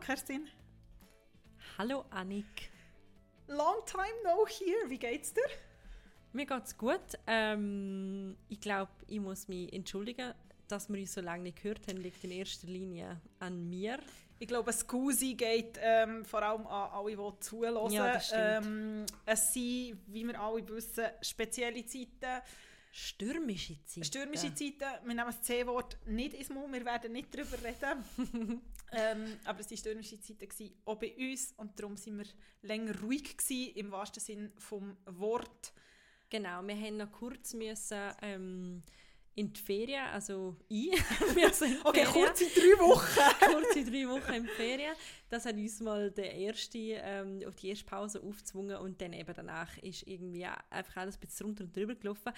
Hallo Kerstin. Hallo Annik. Long time no here. Wie geht's dir? Mir geht's gut. Ähm, ich glaube, ich muss mich entschuldigen, dass wir uns so lange nicht gehört haben, liegt in erster Linie an mir. Ich glaube, Scusi geht ähm, vor allem an alle, die zuhören. Ja. Ähm, es sind, wie wir alle wissen, spezielle Zeiten. Stürmische Zeiten. Stürmische Zeiten. Wir nehmen das C-Wort nicht ins Mund, wir werden nicht darüber reden. ähm, aber es waren stürmische Zeiten, gewesen, auch bei uns. Und darum sind wir länger ruhig gewesen, im wahrsten Sinn vom Wort. Genau, wir haben noch kurz müssen, ähm, in die Ferien, also ich, wir sind Okay, Ferien. kurz in drei Wochen. kurze drei Wochen in die Ferien. Das hat uns mal der erste, ähm, auf die erste Pause aufgezwungen und dann eben danach ist irgendwie einfach alles ein bisschen runter und drüber gelaufen.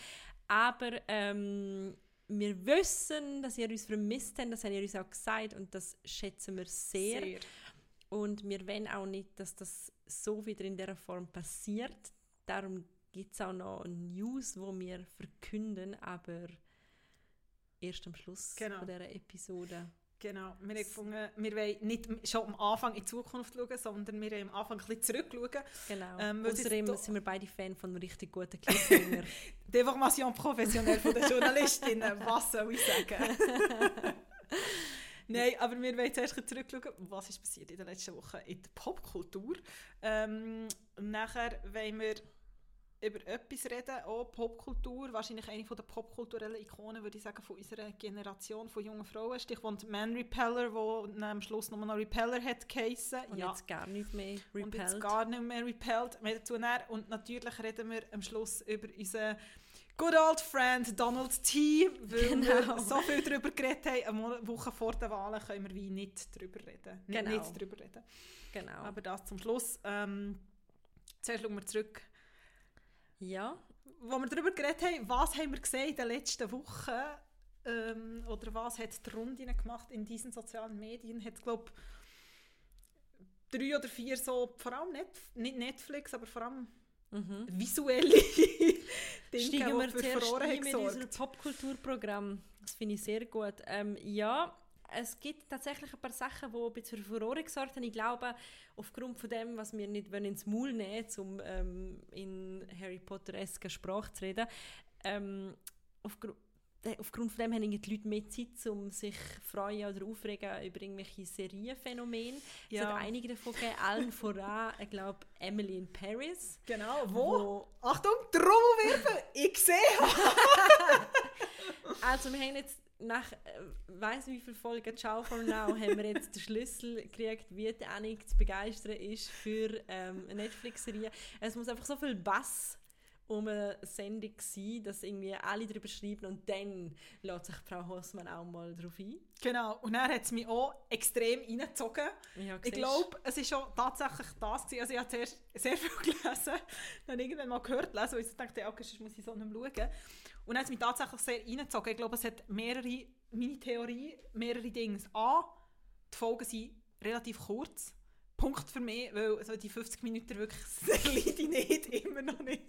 Aber ähm, wir wissen, dass ihr uns vermisst habt, das habt ihr uns auch gesagt und das schätzen wir sehr. Sehr. Und wir wollen auch nicht, dass das so wieder in dieser Form passiert. Darum gibt es auch noch News, wo wir verkünden, aber erst am Schluss Genau. von dieser Episode. Genau, wir haben gefunden, wir wollen nicht schon am Anfang in die Zukunft schauen, sondern wir wollen am Anfang ein bisschen zurückschauen. Genau. Ähm, Außerdem sind wir beide Fan von einem richtig guten Cliffhanger. Die Information professionell von der Journalistinnen, was soll ich sagen? Nein, aber wir wollen zuerst zurückschauen, was ist passiert in den letzten Wochen in der Popkultur. Ähm, nachher wollen wir über etwas reden, auch Popkultur, wahrscheinlich eine von der popkulturellen Ikonen, würde ich sagen, von unserer Generation von jungen Frauen. Stichwort Man Repeller, wo dann am Schluss nochmal noch Repeller hat geheissen. Und jetzt gar nicht mehr Und jetzt repelled. gar nicht mehr repelled. Mehr dazu näher. Und natürlich reden wir am Schluss über unseren good old friend Donald T. Weil Genau. wir so viel darüber geredet haben, eine Woche vor den Wahlen können wir wie nicht darüber reden. Nicht- Genau. Nicht darüber reden. Genau. Aber das zum Schluss. Ähm, zuerst schauen wir zurück. Ja, Wo wir darüber geredet haben, was haben wir gesehen in den letzten Wochen ähm, oder was hat die Rundinnen gemacht in diesen sozialen Medien, hat glaube drei oder vier so, vor allem Net, nicht Netflix, aber vor allem mhm. visuelle Dinge, steigen wir für zuerst Furore ein mit unserem. Popkulturprogramm. Das finde ich sehr gut. Ähm, ja, es gibt tatsächlich ein paar Sachen, die ein bisschen für Furore gesorgt haben. Ich glaube, aufgrund von dem, was wir nicht wollen ins Maul nehmen um ähm, in Harry Potter-esker Sprache zu reden, ähm, aufgrund, äh, aufgrund von dem haben die Leute mehr Zeit, um sich freuen oder aufregen über irgendwelche Serienphänomene. Es Ja. hat einige davon gegeben, allen voran, ich glaube, Emily in Paris. Genau, wo? wo Achtung, Trommelwirbel! Ich sehe! Also wir haben jetzt nach äh, weiss wie viele Folgen Ciao for Now haben wir jetzt den Schlüssel gekriegt, wie die Annik zu begeistern ist für ähm, eine Netflix-Serie. Es muss einfach so viel Bass um eine Sendung sein, dass irgendwie alle darüber schreiben und dann lässt sich Frau Hossmann auch mal darauf ein. Genau, und dann hat es mich auch extrem reingezogen. Ja, Ich glaube, es war schon tatsächlich das. Gewesen. Also ich habe zuerst sehr viel gelesen, dann irgendwann mal gehört lesen, und ich dachte, okay, sonst muss ich so nicht mehr schauen. Und dann hat es mich tatsächlich sehr reingezogen. Ich glaube, es hat mehrere, meine Theorie, mehrere Dinge. A, die Folgen sind relativ kurz. Punkt für mich, weil so die 50 Minuten wirklich sehr leide ich nicht, immer noch nicht.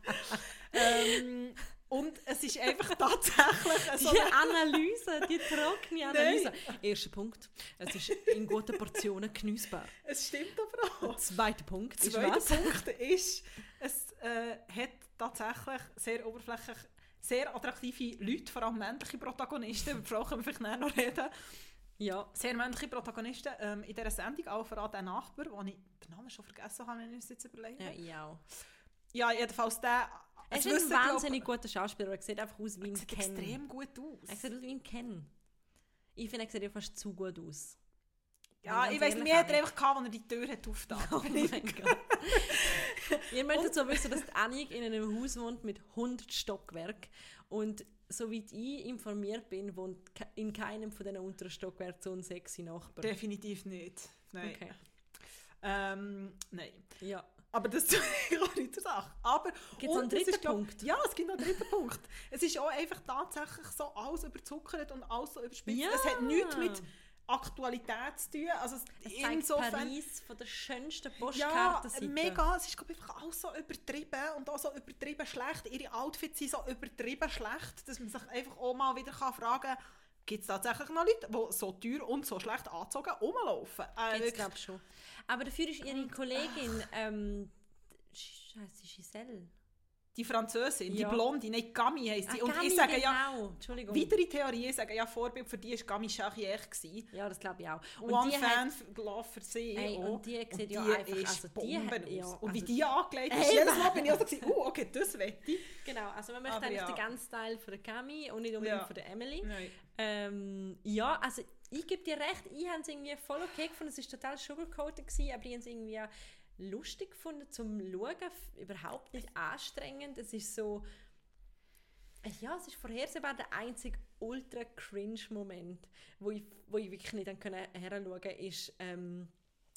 ähm, und es ist einfach tatsächlich so Die Analyse, die trockene Analyse. Nein. Erster Punkt, es ist in guten Portionen genießbar. Es stimmt aber auch. Zweiter Punkt ist Zweiter? Punkt ist, es äh, hat tatsächlich sehr oberflächlich sehr attraktive Leute, vor allem männliche Protagonisten, über die Frau können wir vielleicht noch reden, Ja, sehr männliche Protagonisten ähm, in dieser Sendung, auch vor allem der Nachbar, wo ich den Namen schon vergessen habe, wenn ich es jetzt überlege. ja, ich auch. Ja, jedenfalls der... Es es ist ein wissen, glaub- wahnsinnig guter Schauspieler. Er sieht einfach aus wie ein sieht Ken. extrem gut aus. Er sieht aus wie ein Ken. Ich finde, er sieht ja fast zu gut aus. Ja, ich weiss, ehrlich mir hat er einfach gehabt, als er die Tür hat aufgetan. Oh mein Gott. Ihr möchtet so wissen, dass die Annik in einem Haus wohnt mit 100 Stockwerk und soweit ich informiert bin, wohnt in keinem von diesen unteren Stockwerken so ein sexy Nachbar. Definitiv nicht. Nein. Okay. Ähm, nein. Ja. Aber das ist auch nicht zur Sache. Aber Gibt's noch einen es dritten ist, glaub- Punkt? Ja, es gibt noch einen dritten Punkt. Es ist auch einfach tatsächlich so alles überzuckert und alles so überspitzt. Ja. Es hat nichts mit Aktualität zu tun. Also es- insofern... Paris von der schönsten Ja, Postkartenseite. mega. Es ist glaub, ich, einfach alles so übertrieben und auch so übertrieben schlecht. Ihre Outfits sind so übertrieben schlecht, dass man sich einfach auch mal wieder kann fragen kann, gibt es tatsächlich noch Leute, die so teuer und so schlecht angezogen rumlaufen. Äh, wirklich. glaube schon. Aber dafür ist ihre Kollegin, ähm, sie Giselle? Die Französin, Ja. die Blonde, nicht Gami heisst sie. Ah, und Gami, ich sage ja, genau. Entschuldigung. weitere Theorien sagen ja, Vorbild für die war Gami Charrière. Ja, das glaube ich auch. Und One die Fan hat- Love für sie Ey, auch. und die sieht Und ja die einfach- ist also die hat- Bomben ja, aus. Und wie also- die angelegt ist, jedes Mal bin ich auch so gewesen, oh, okay, das wette ich. Genau, also man möchte Aber eigentlich ja. den ganzen Teil der Cami und nicht unbedingt Ja. von der Emily. Ähm, ja, also ich gebe dir recht, ich habe es irgendwie voll okay gefunden, es war total sugarcoated, gewesen, aber ich habe es irgendwie lustig gefunden zum Schauen, überhaupt nicht anstrengend. Es ist so, ja, es ist vorhersehbar der einzige ultra cringe Moment, wo ich, wo ich wirklich nicht können heranschauen konnte, ist, ähm,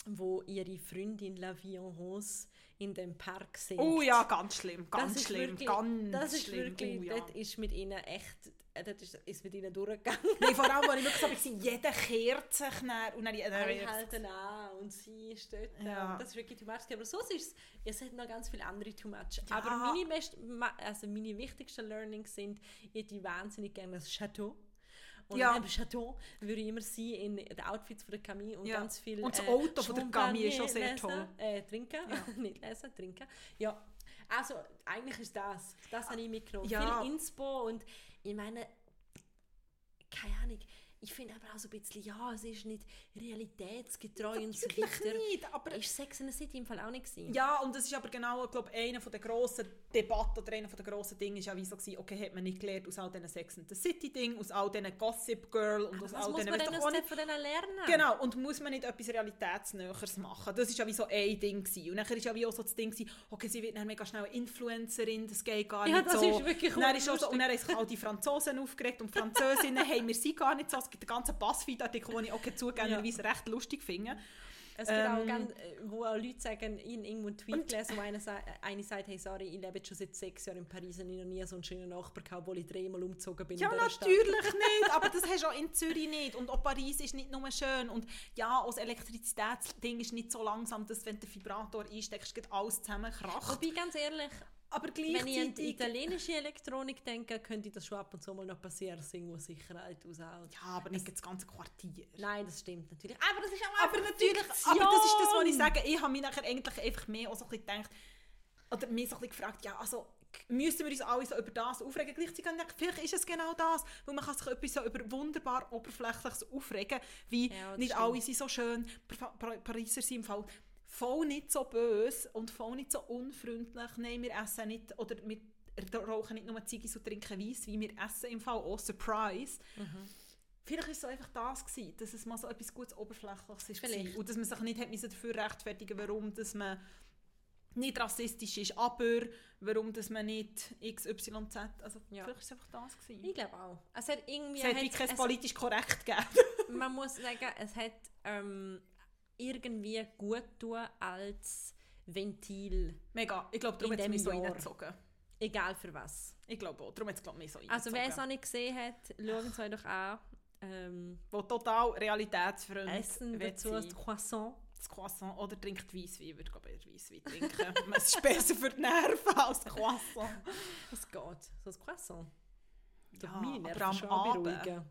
wo ihre Freundin La Vie en Rose in dem Park singt. Oh ja, ganz schlimm, Das ganz ist schlimm, wirklich, ganz das ist schlimm. wirklich, oh, ja. dort ist mit ihnen echt, äh, dort ist, ist mit ihnen durchgegangen. Nee, vor allem, als ich wirklich so war, jeder kehrt sich dann, und dann, dann, Alle halten an und sie ist dort. Ja. Das ist wirklich too much. Aber so ist es, es hat noch ganz viele andere too much. Ja. Aber meine, best, also meine wichtigsten Learnings sind, ich hätte wahnsinnig gerne das Chateau. Und Ja. im Chateau würde ich immer sie in den Outfits von der Camille und Ja. ganz viel Und das Auto von der Camille ist auch sehr lesen, toll. Äh, trinken, nicht lesen, trinken. Ja, also eigentlich ist das, das habe ich mitgenommen. Ja. Viel Inspo und ich meine, keine Ahnung, ich finde aber auch so ein bisschen, ja, es ist nicht realitätsgetreu und so Natürlich weiter. nicht, aber... Ist Sex in the City im Fall auch nicht gewesen? Ja, und das ist aber genau, glaube einer der grossen Debatten oder einer der grossen Dinge ist ja wie so gewesen, okay, hat man nicht gelernt aus all diesen Sex and the City Dingen, aus all diesen Gossip Girl und aus Was all muss diesen... man weißt denn du, aus auch von denen lernen? Genau, und muss man nicht etwas Realitätsnäheres machen? Das ist ja wie so ein Ding gewesen. Und dann ist ja wie auch so das Ding gewesen, okay, sie wird dann mega schnell eine Influencerin, das geht gar Ja, nicht das so. ist wirklich dann ist auch so, lustig. Und dann haben sich all die Franzosen aufgeregt und die Französinnen, hey, wir sind gar nicht so. Es gibt einen ganzen Buzzfeed-Artikel, den ich okay zugegebenerweise recht lustig finde. Es gibt auch Ähm, ganz, äh, wo auch Leute sagen, ich habe irgendwo einen Tweet gelesen, wo einer äh, eine sagt, hey, sorry, ich lebe jetzt schon seit sechs Jahren in Paris und ich noch nie so einen schönen Nachbar gehabt, obwohl ich dreimal umgezogen bin Ja, dieser Stadt. natürlich nicht, aber das hast du auch in Zürich nicht. Und auch Paris ist nicht nur schön. Und ja, auch das Elektrizitätsding ist nicht so langsam, dass wenn du den Vibrator einsteckst, geht alles zusammen kracht. Wobei, ganz ehrlich, Aber wenn ich an die italienische Elektronik denke, könnte das schon ab und zu mal noch passieren, dass irgendwo Sicherheit aushält. Ja, aber nicht das ganze Quartier. Nein, das stimmt natürlich. Aber das ist auch Aber natürlich, Fiktion. aber das ist das, was ich sage. Ich habe mich nachher eigentlich einfach mehr auch so ein bisschen gedacht, oder mir so ein bisschen gefragt, ja, also müssen wir uns alle so über das aufregen? Gleichzeitig habe ich vielleicht ist es genau das, weil man kann sich etwas so über wunderbar Oberflächliches aufregen, wie Ja, nicht stimmt. alle sind so schön, Pa- Pa- Pariser sind im Fall voll nicht so böse und voll nicht so unfreundlich. Nein, wir essen nicht, oder wir rauchen nicht nur Ziggis und trinken Weiss, wie wir essen im Fall auch. Surprise. Vielleicht war es so einfach das, gewesen, dass es mal so etwas gutes Oberflächliches ist. Vielleicht. Und dass man sich nicht hat dafür rechtfertigen warum dass man nicht rassistisch ist, aber warum dass man nicht XYZ. Also Ja. vielleicht war es einfach das. Gewesen. Ich glaube auch. Es hat irgendwie... Es hat wie hat- kein es- politisch korrekt gegeben. man muss sagen, es hat ähm, irgendwie gut tun als Ventil, Mega. Ich glaube, darum hat es mich so reingezogen. egal für was. Ich glaube auch. Darum hat es glaub, mich so Also wer es reingezogen. noch nicht gesehen hat, schauen Sie euch doch an. Ähm, Wo total realitätsfreund Essen dazu sein. das Croissant. das Croissant oder trinkt Weisswein. Ich würde glaube eher Weisswein trinken. es ist besser für die Nerven als Croissant. Das geht. So ein Croissant. Ja, aber am Abend. beruhigen.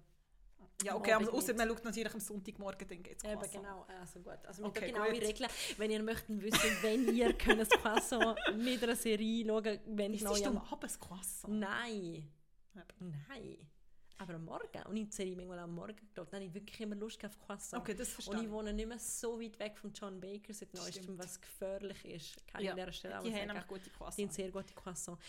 Ja, okay, aber nicht. man schaut natürlich am Sonntagmorgen, dann geht es Eben, Croissant. genau. Also gut. Also mit Okay, okay, genaue gut. Regeln. Wenn ihr möchtet wissen, wenn ihr könnt das Croissant mit einer Serie schauen wenn Ist genau das ja- am Abend ein Croissant? Nein. Nein. Aber am Morgen. Und ich sehe manchmal am Morgen geglaubt, dann habe ich wirklich immer Lust auf Croissant. Okay, das Und verstehe ich ich. wohne nicht mehr so weit weg von John Baker seit neuestem, was gefährlich ist. Kann ich Ja, an dieser Stelle auch Die haben nämlich gute Die sind Croissants. sehr gute Croissants.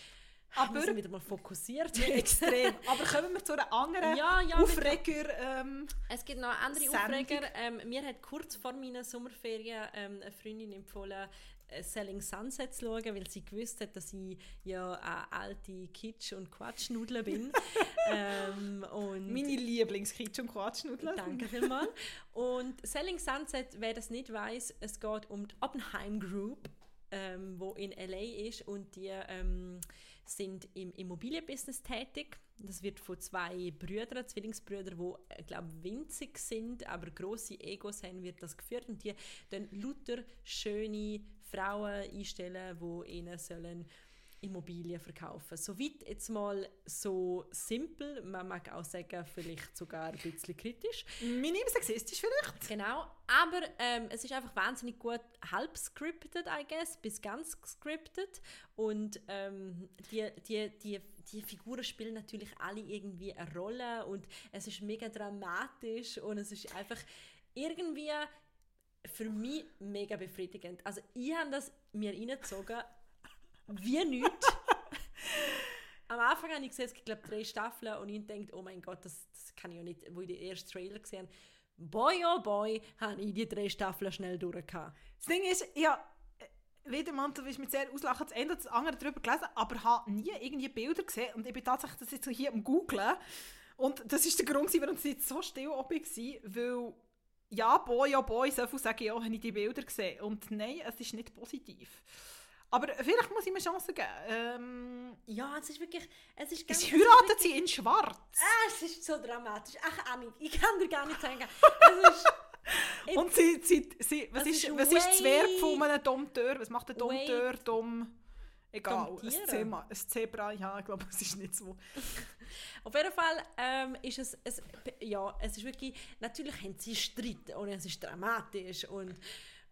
Aber- wir sind wieder mal fokussiert. Extrem. Aber kommen wir zu einer anderen Ja, ja, Aufreger. Ähm, Es gibt noch andere Sendung. Aufreger. Ähm, mir hat kurz vor meinen Sommerferien ähm, eine Freundin empfohlen, äh, Selling Sunset zu schauen, weil sie gewusst hat, dass ich ja eine alte Kitsch- und Quatschnudel bin. ähm, und meine Lieblingskitsch und Quatschnudeln. Danke vielmals. Und Selling Sunset, wer das nicht weiß, es geht um die Oppenheim Group, ähm, wo in LA ist und die ähm, sind im Immobilienbusiness tätig. Das wird von zwei Brüdern, Zwillingsbrüdern, die, glaube winzig sind, aber große Egos haben, wird das geführt und die dann lauter schöne Frauen einstellen, die ihnen sollen Immobilien verkaufen. Soweit jetzt mal so simpel, man mag auch sagen, vielleicht sogar ein bisschen kritisch. Minim sexistisch vielleicht. Genau, aber ähm, es ist einfach wahnsinnig gut halb scripted, I guess, bis ganz scripted und ähm, die, die, die, die Figuren spielen natürlich alle irgendwie eine Rolle und es ist mega dramatisch und es ist einfach irgendwie für mich mega befriedigend. Also ich habe das mir reingezogen wie nichts. Am Anfang habe ich gesehen, es gibt glaube drei Staffeln und ich denke, oh mein Gott, das, das kann ich ja nicht, wo ich den ersten Trailer gesehen habe. Boy, oh boy, habe ich die drei Staffeln schnell durchgehabt. Das Ding ist, ja, wieder mal, du mit sehr auslachen, das Ende das andere darüber gelesen, aber habe nie irgendwie Bilder gesehen und ich bin tatsächlich das jetzt hier am googlen und das ist der Grund, warum es jetzt so still oben war, weil ja, boy, ja, boy, so viel sage ich auch, habe ich die Bilder gesehen und nein, es ist nicht positiv. Aber vielleicht muss ich mir Chance geben. Ähm, ja, es ist wirklich... Es ist ganz, es heiratet sie in schwarz. Ah, es ist so dramatisch. Ach, Anni, ich kann dir gar nicht sagen. Es ist... Und sie, sie, sie, was, ist, ist was ist das Verb von einem Dompteur? Was macht der Dompteur? Dom... Egal, ein Zebra, ein Zebra, ja, ich glaube, es ist nicht so. Auf jeden Fall ähm, ist es, es, ja, es ist wirklich, natürlich haben sie Streit und es ist dramatisch und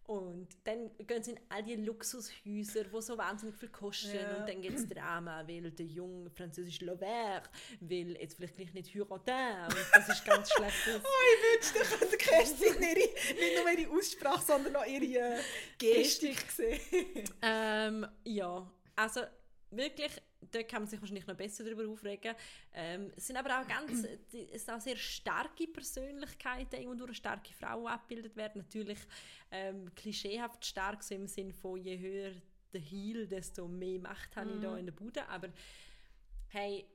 und dann gehen sie in all die Luxushäuser, die so wahnsinnig viel kosten. Ja. Und dann gibt es Drama, weil der junge französische Lovert will jetzt vielleicht gleich nicht heiraten. Und das ist ganz schlecht. oh, ich wünschte, ich könnte Kerstin ihre, nicht nur ihre Aussprache, sondern auch ihre Gestik sehen. ähm, ja, also wirklich da kann man sich wahrscheinlich noch besser darüber aufregen. Ähm, es sind aber auch ganz, es sind auch sehr starke Persönlichkeiten, irgendwo durch starke Frauen abgebildet werden. Natürlich ähm, klischeehaft stark, so im Sinne von je höher der Heel, desto mehr Macht habe ich da mhm. in der Bude. Aber hey,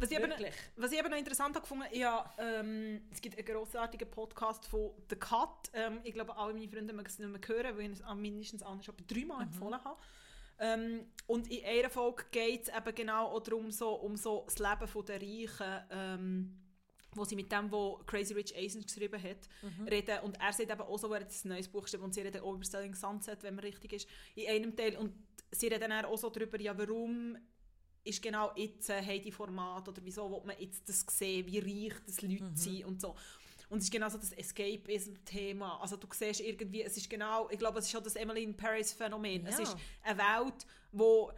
was ich, eben, was ich eben noch interessant habe gefunden, ja, ähm, es gibt einen grossartigen Podcast von The Cut. Ähm, ich glaube, alle meine Freunde mögen es nicht mehr hören, weil ich es mindestens anders schon dreimal mhm. empfohlen habe. Ähm, und in einer Folge geht es eben genau auch darum, so, um so das Leben der Reichen, ähm, wo sie mit dem, wo Crazy Rich Asians geschrieben hat, mhm. reden. Und er sagt eben auch so, er hat ein neues Buch geschrieben und sie reden auch über Selling Sunset, wenn man richtig ist, in einem Teil. Und sie reden dann auch so darüber, ja, warum ist genau jetzt äh, die Format oder wieso will man jetzt das sehen, wie reich das Leute mhm. sind und so. Und es ist genau so das Escapism-Thema. Also du siehst irgendwie, es ist genau, ich glaube, es ist schon das Emily in Paris-Phänomen. Ja. Es ist eine Welt, wo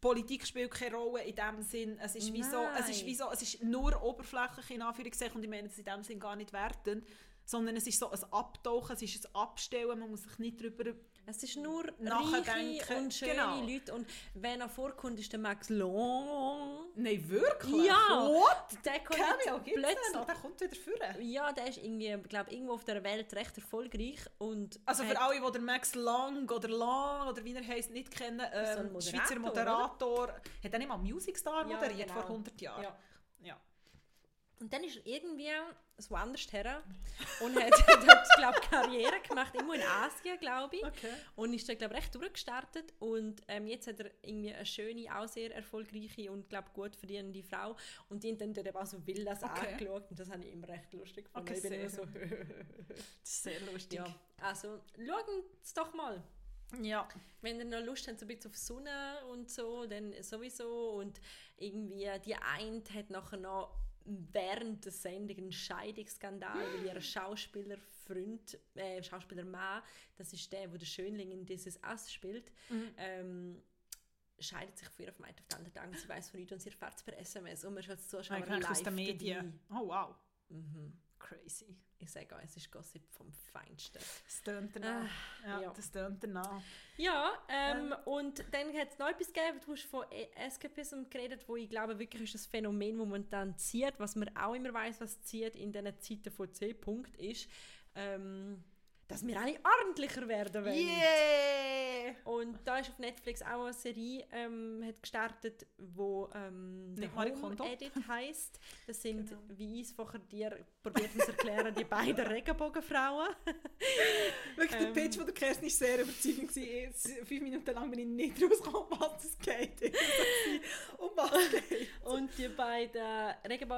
Politik spielt keine Rolle in dem Sinn. Es ist wie so, es ist wie so, es ist nur oberflächlich in Anführungszeichen und ich meine es in dem Sinn gar nicht wertend, sondern es ist so ein Abtauchen, es ist ein Abstellen, man muss sich nicht darüber es ist nur reiche und schöne genau. Leute. Und wenn er vorkommt, ist der Max Long. Nein, wirklich? Ja. What? Der kommt Cameo, plötzlich. Noch? Der kommt wieder vor. Ja, der ist irgendwie, glaube irgendwo auf der Welt recht erfolgreich. Und also für alle, die den Max Long oder Lang oder wie er heißt nicht kennen, ähm, so Schweizer Moderator. Oder? Hat er nicht mal Music Star ja, moderiert genau. vor 100 Jahren? Ja. Und dann ist er irgendwie so anders her und hat dort, glaube Karriere gemacht, irgendwo in Asien, glaube ich. Okay. Und ist dann, glaube recht durchgestartet. Und ähm, jetzt hat er irgendwie eine schöne, auch sehr erfolgreiche und, glaube gut verdienende Frau. Und die haben dann dort auch so Villas okay. angeschaut. Und das habe ich immer recht lustig gefunden. Okay, ich bin immer so... das ist sehr lustig. Ja. Also, schauen es doch mal. Ja. Wenn ihr noch Lust habt, so ein bisschen auf Sonne und so, dann sowieso. Und irgendwie die eine hat nachher noch während der Sendung einen Scheidungsskandal, weil ihr Schauspielerfreund, äh, Schauspielermann, das ist der, wo der Schönling in dieses Ass spielt, mhm. ähm, scheidet sich für ihr auf meint auf den anderen Tag. Sie weiß von nichts und sie erfährt es per SMS und man ist als Zuschauer ah, live den Medien. Dabei. Oh wow. Mhm. Crazy. Ich sage auch, es ist Gossip vom Feinsten. Das tönt danach. Äh, ja, ja, das tönt danach. Ja, ähm, ähm. und dann hat es noch etwas gegeben, du hast von e- Escapism geredet, wo ich glaube, wirklich ist das Phänomen, wo man dann zieht, was man auch immer weiß, was zieht in diesen Zeiten von C-Punkt ist, ähm, dass wir alle ordentlicher werden wollen. Yeah! Und da ist auf Netflix auch eine Serie ähm, hat gestartet, wo ähm, The Home Edit heisst. Das sind, genau. wie ich es vorher dir probiert zu erklären, die beiden Regenbogenfrauen. Wirklich, der ähm, Pitch von der Kerstin war sehr überzeugend. Fünf Minuten lang bin ich nicht rausgekommen, was es geht. um was geht Und die beiden Regenbo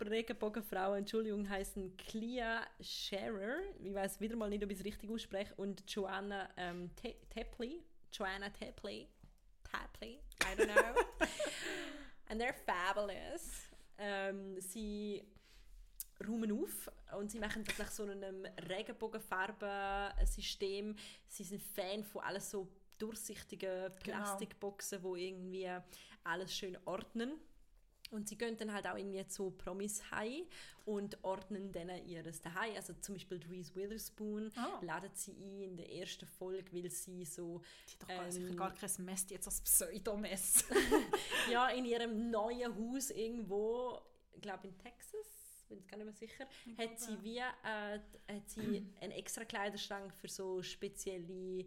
Regenbogenfrauen, Entschuldigung, heißen Clea Scherer. Ich weiß wieder mal nicht, ob ich es richtig ausspreche. Und Joanna ähm, Tepley. Joanna Tepley. Tapley, I don't know. And they're fabulous. Ähm, sie räumen auf und sie machen das nach so einem Regenbogenfarbensystem. Sie sind Fan von alles so durchsichtigen Plastikboxen, wo irgendwie alles schön ordnen. Und sie gehen dann halt auch irgendwie zu Promis heim und ordnen dann ihres daheim. Also zum Beispiel Reese Witherspoon Ah. laden sie ein in der ersten Folge, weil sie so Die hat doch gar, Ähm, sicher gar kein Mess, jetzt als Pseudomess. ja, in ihrem neuen Haus irgendwo, ich glaube in Texas, bin ich gar nicht mehr sicher, hat sie wie äh, hat sie einen extra Kleiderschrank für so spezielle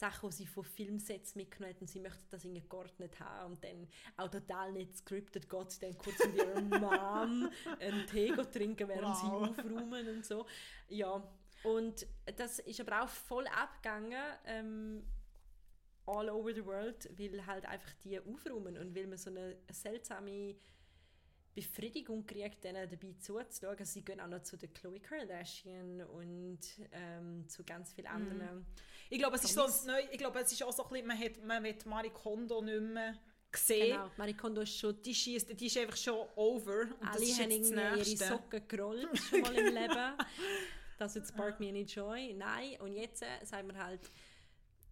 Sachen, die sie von Filmsets mitgenommen hat und sie möchte das irgendwie geordnet haben und dann auch total nicht scripted geht sie dann kurz mit ihrer Mom einen Tee trinken, während Wow. sie aufräumen und so. Ja, und das ist aber auch voll abgegangen, ähm, all over the world, weil halt einfach die aufräumen und weil man so eine seltsame Befriedigung kriegt, denen dabei zuzuschauen. Also sie gehen auch noch zu der Khloe Kardashian und ähm, zu ganz vielen anderen. Ich glaube, es ist so neu. Ich glaube, es ist auch so ein bisschen, man hat, man hat Marie Kondo nicht mehr gesehen. Genau, Marie Kondo ist schon... Die schießt, die ist einfach schon over. Und das Alle ist haben das irgendwie ihre. Socken gerollt schon mal im Leben. Das wird spark me any joy. Nein, und jetzt äh, sagen wir halt,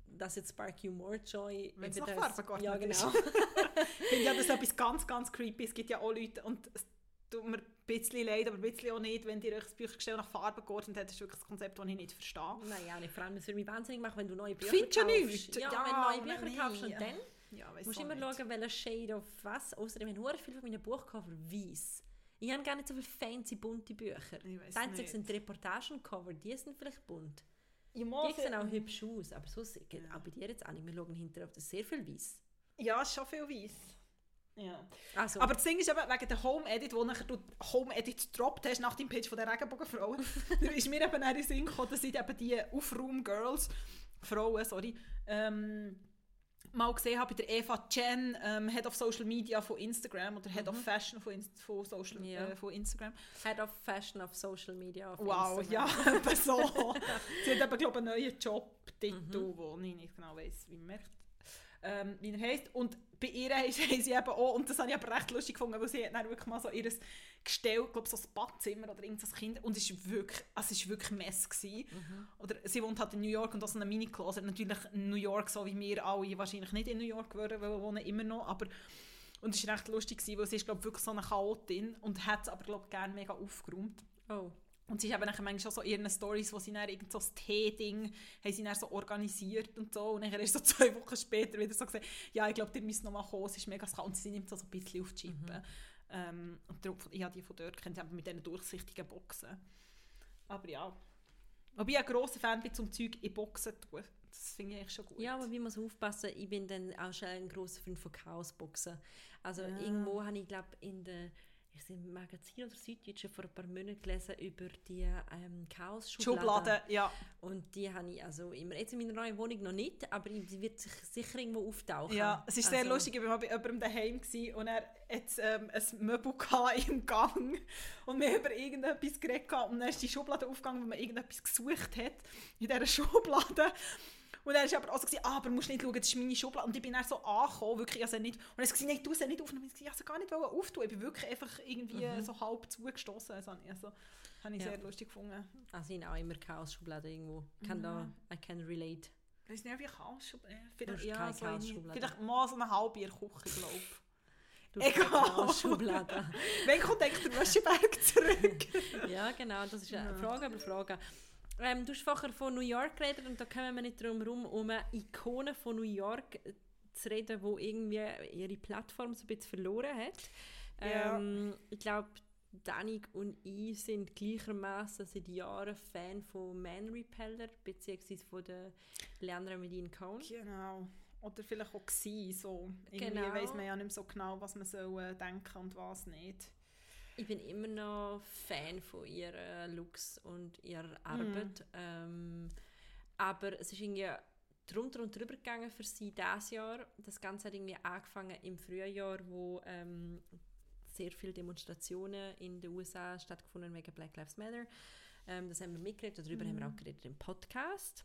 das jetzt spark you more joy. Wenn's Eben nach das- Farbe Ja, geordnet ist. genau. Ich finde ja, das ist etwas ganz, ganz creepy. Es gibt ja auch Leute, und es tut mir bisschen leid, aber ein bisschen auch nicht, wenn euch das Büchergestell nach Farbe geordnet hat. Das ist wirklich ein Konzept, das ich nicht verstehe. Nein, auch nicht. Vor allem, es würde mich wahnsinnig machen, wenn du neue Bücher Findest du kaufst. nicht? Ja, Ja, wenn du neue Bücher nein. kaufst und dann Ja, musst du immer nicht. schauen, welcher Shade of was. Außerdem haben viele von meinen Buchcover weiß. Ich habe gar nicht so viele fancy bunte Bücher. Ich nicht. sind die Reportagencover, die sind vielleicht bunt. Ja, Die sehen auch hübsch aus, aber so geht auch bei dir jetzt auch nicht. Wir schauen hinterher auf das sehr viel weiß. Ja, schon viel weiß. Ja. Also, Aber das Ding ist eben, wegen der Home Edit, wo nachher du Home Edit gedroppt hast nach dem Pitch von der Regenbogenfrau, da ist mir eben auch in den Sinn gekommen, dass ich eben die Aufraum-Girls, Frauen, sorry, ähm, mal gesehen habe bei der Eva Chen, ähm, Head of Social Media von Instagram oder Head of Fashion von, Inst von, Social, Ja. äh, von Instagram. Head of Fashion of Social Media auf Wow, Instagram. ja, eben so. Sie hat eben, glaube ich, einen neuen Jobtitel, wo ich nicht genau weiss, wie man merkt. Ähm, wie er heisst. Und bei ihr haben sie eben auch, und das habe ich aber recht lustig gefunden, weil sie hat dann wirklich mal so ihr Gestell, ich glaube so ein Badzimmer oder irgendein Kind, und es ist wirklich, also es ist wirklich Mess gewesen. Oder sie wohnt halt in New York und das ist eine Mini-Closet. Natürlich New York, so wie wir alle wahrscheinlich nicht in New York würden, weil wir wohnen immer noch, aber und es war recht lustig, gewesen, weil sie ist glaube wirklich so eine Chaotin und hat es aber glaube gerne mega aufgeräumt. Oh. Und sie haben dann manchmal schon so ihren Stories, wo sie dann irgend so das Tee-Ding haben sie dann so organisiert und so. Und dann ist so zwei Wochen später wieder so gesagt, ja, ich glaube, ihr müsst noch mal kommen, es ist mega kalt. Und sie nimmt so ein bisschen auf die Chippe. Ähm, und darum, ich habe die von dort kennt, mit diesen durchsichtigen Boxen. Aber ja. Wobei ich ein grosser Fan bin, zum Zeug in Boxen zu tun. Das finde ich eigentlich schon gut. Ja, aber wie muss aufpassen, ich bin dann auch schon ein grosser Fan von Chaosboxen. Also Ja. irgendwo habe ich glaube in der ich nicht, im Magazin oder Süddeutsche vor ein paar Monaten gelesen über die ähm, Chaos-Schubladen. Schubladen, ja. Und die habe ich also immer, jetzt in meiner neuen Wohnung noch nicht, aber sie wird sich sicher irgendwo auftauchen. Ja, es ist sehr Also, lustig. Ich war bei jemandem daheim gewesen und er hat ähm, ein Möbel im Gang und wir haben über irgendetwas geredet und dann ist die Schublade aufgegangen, weil man irgendetwas gesucht hat in dieser Schublade. Und dann ist aber auch so, gewesen, ah, aber musst nicht schauen, das ist meine Schublade. Und ich bin dann so angekommen, wirklich, also nicht, und hat gesagt, nein, du sie nicht aufnehmen. Ich habe sie gar nicht auftun. Ich bin wirklich einfach irgendwie so halb zugestoßen. Also, also habe ich Ja. sehr lustig gefunden. Also ich habe auch immer Chaos-Schubladen irgendwo. Kann da, I can relate. Ich weiß nicht, wie Chaos-Schublade. Du Vielleicht, ja, so eine- vielleicht mal so eine halbe in der Küche, glaube ich. Egal. Chaos-Schublade. Wann kommt eigentlich der Wäscheberg zurück? ja, genau, das ist eine Frage über Frage. Ähm, du hast vorher von New York geredet und da kommen wir nicht drum herum, um eine Ikone von New York zu reden, die irgendwie ihre Plattform so ein bisschen verloren hat. Ja. Ähm, ich glaube, Danik und ich sind gleichermaßen seit Jahren Fan von Man Repeller, beziehungsweise von der Leandra Medine Cohn. Genau. Oder vielleicht auch gewesen, so. Irgendwie Genau. weiss man ja nicht mehr so genau, was man soll äh, denken und was nicht. Ich bin immer noch Fan von ihren Looks und ihrer Arbeit. Ähm, aber es ist irgendwie drunter und drüber gegangen für sie dieses Jahr. Das Ganze hat irgendwie angefangen im Frühjahr, wo ähm, sehr viele Demonstrationen in den USA stattgefunden wegen Black Lives Matter. Ähm, das haben wir mitgeredet, darüber haben wir auch geredet im Podcast.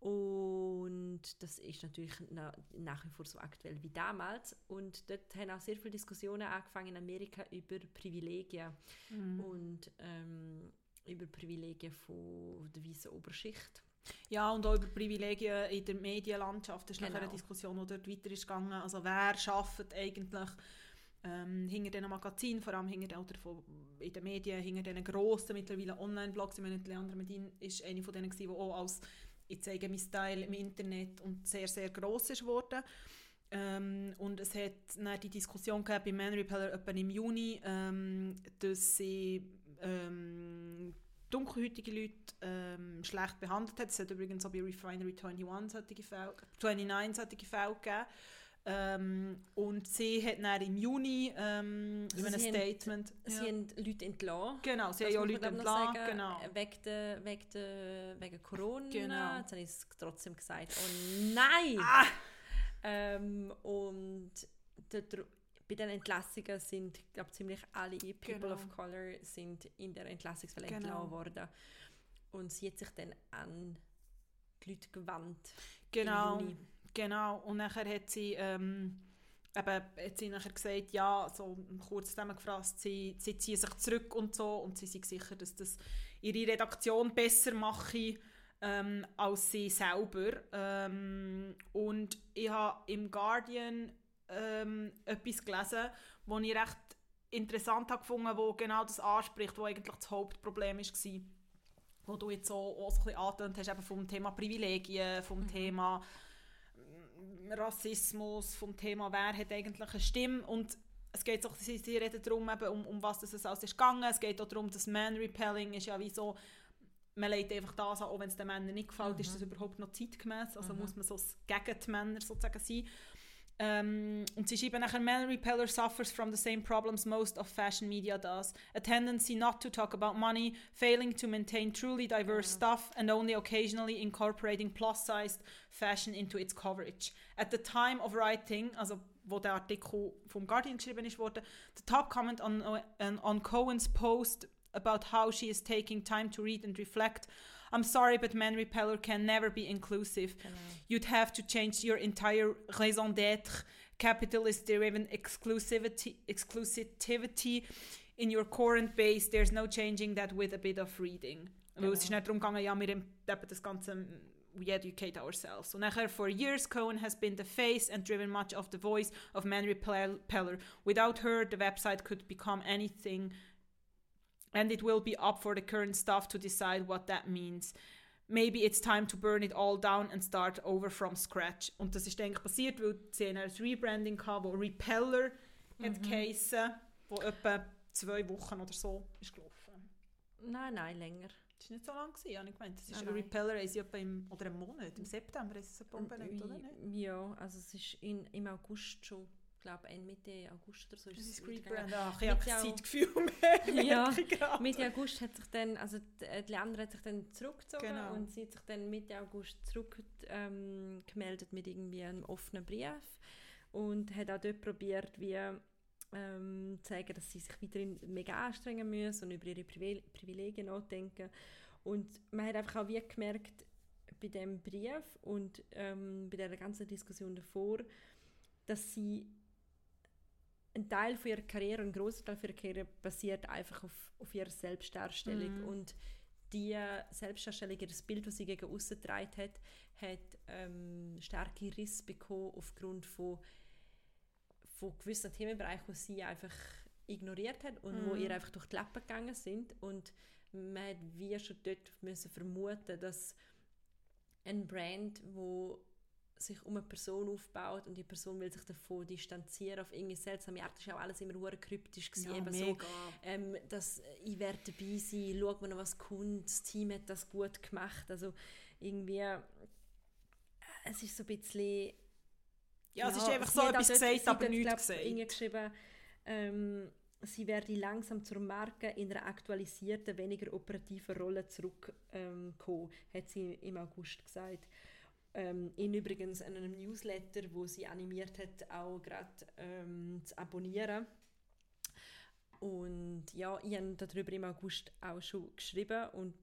Und das ist natürlich na, nach wie vor so aktuell wie damals. Und dort haben auch sehr viele Diskussionen angefangen in Amerika über Privilegien Mhm. und ähm, über Privilegien von der weißen Oberschicht. Ja, und auch über Privilegien in der Medienlandschaft. Das ist nachher eine Genau. Diskussion, die dort weiter ist gegangen. Also wer schafft eigentlich ähm, hinter diesen Magazinen, vor allem hinter, oder von, in den Medien, hinter diesen grossen mittlerweile Online-Blogs. Ich meine, Leandra Medin ist eine von denen, die auch als «Ich zeige meinen Style» im Internet und sehr, sehr gross ist geworden. Ähm, und es hat dann die Diskussion gegeben bei Man Repeller im Juni, ähm, dass sie ähm, dunkelhäutige Leute ähm, schlecht behandelt hat. Es hat übrigens auch bei Refinery 21 solche Fälle, 29 solche Fälle gegeben. Ähm, und sie hat dann im Juni ähm, Also in einem sie haben- Statement... Sie ja. haben Leute entlassen. Genau, sie Das haben ja Leute entlassen. sagen, Genau. Wegen, der, wegen, der, wegen Corona. Genau. Jetzt habe ich es trotzdem gesagt. Oh nein! Ah! Ähm, und der, bei den Entlassungen sind, ich glaube ziemlich alle People Genau. of Color sind in der Entlassungswelle Genau. entlassen worden. Und sie hat sich dann an die Leute gewandt. Genau, Im Juni. Genau. Und nachher hat sie, ähm, eben, hat sie nachher gesagt, ja, so kurz zusammengefasst, sie, sie ziehen sich zurück und so und sie sind sicher, dass das ihre Redaktion besser mache ähm, als sie selber. Ähm, und ich habe im Guardian ähm, etwas gelesen, das ich recht interessant habe gefunden wo genau das anspricht, wo eigentlich das Hauptproblem war wo du jetzt so, auch so ein bisschen angetönt hast, eben vom Thema Privilegien, vom Thema mm, Rassismus, vom Thema, wer hat eigentlich eine Stimme? Und es geht auch, sie, sie reden darum, eben, um, um was es alles ist gegangen, es geht auch darum, dass Man-Repelling ist ja wie so, man legt einfach das an, auch wenn es den Männern nicht gefällt, ist das überhaupt noch zeitgemäß, also muss man so gegen die Männer sozusagen sein. Ähm, und sie schreiben nachher, Man Repeller suffers from the same problems most of fashion media does. A tendency not to talk about money, failing to maintain truly diverse ah. stuff, and only occasionally incorporating plus-sized fashion into its coverage. At the time of writing, also wo der Artikel vom Guardian geschrieben ist worden, the top comment on, uh, on, on Cohen's post about how she is taking time to read and reflect I'm sorry, but Man Repeller can never be inclusive. You'd have to change your entire raison d'être, capitalist driven exclusivity, exclusivity in your current base. There's no changing that with a bit of reading. Weil es ist nicht darum gegangen, ja, wir eben das Ganze, mm, we educate ourselves. Und nachher, for years, Cohen has been the face and driven much of the voice of Man Repeller. Without her, the website could become anything and it will be up for the current staff to decide what that means. Maybe it's time to burn it all down and start over from scratch. Und das ist eigentlich passiert, weil sie haben ein Rebranding hatte, wo Repeller mhm. hat geheissen, wo etwa zwei Wochen oder so ist gelaufen. Nein, nein, länger. Das war nicht so lange, gewesen, habe ich gemeint. Das ist Nein, ein. Repeller, sie etwa im, oder im Monat, im September, sie es etwa umbenannt, mm, oder nicht? Ja, also es ist in, im August schon, glaube Mitte August oder so. Das es ist. Rebrand. Ach, ich habe kein Zeitgefühl mehr. Ja, ich. Mitte August hat sich dann, also die, äh, die Leandra hat sich dann zurückgezogen Genau. und sie hat sich dann Mitte August zurück ähm, gemeldet mit irgendwie einem offenen Brief und hat auch dort probiert, wie ähm, zu zeigen, dass sie sich weiterhin mega anstrengen müssen und über ihre Privi Privilegien nachdenken. Und man hat einfach auch wie gemerkt, bei dem Brief und ähm, bei der ganzen Diskussion davor, dass sie ein Teil von ihrer Karriere, ein großer Teil von ihrer Karriere basiert einfach auf, auf ihrer Selbstdarstellung Mhm. und die Selbstdarstellung, das Bild, das sie gegen aussen getragen hat, hat ähm, starke Risse bekommen aufgrund von, von gewissen Themenbereichen, die sie einfach ignoriert hat und wo Mhm. ihr einfach durch die Lappen gegangen sind und man hat wie schon dort müssen vermuten, dass ein Brand, wo sich um eine Person aufbaut und die Person will sich davon distanzieren auf irgendwie seltsame Art, das war auch alles immer hure kryptisch gewesen, Ja, so, ähm, dass ich werde dabei sein, schaut man noch was kommt, das Team hat das gut gemacht, also irgendwie äh, es ist so ein bisschen Ja, es ist einfach so etwas gesagt, sie aber nichts gesagt. irgendwie geschrieben, ähm, sie werde langsam zur Marke in einer aktualisierten, weniger operativen Rolle zurückkommen, ähm, hat sie im August gesagt. Ähm, in übrigens einem Newsletter, wo sie animiert hat, auch gerade ähm, zu abonnieren. Und ja, ich habe darüber im August auch schon geschrieben und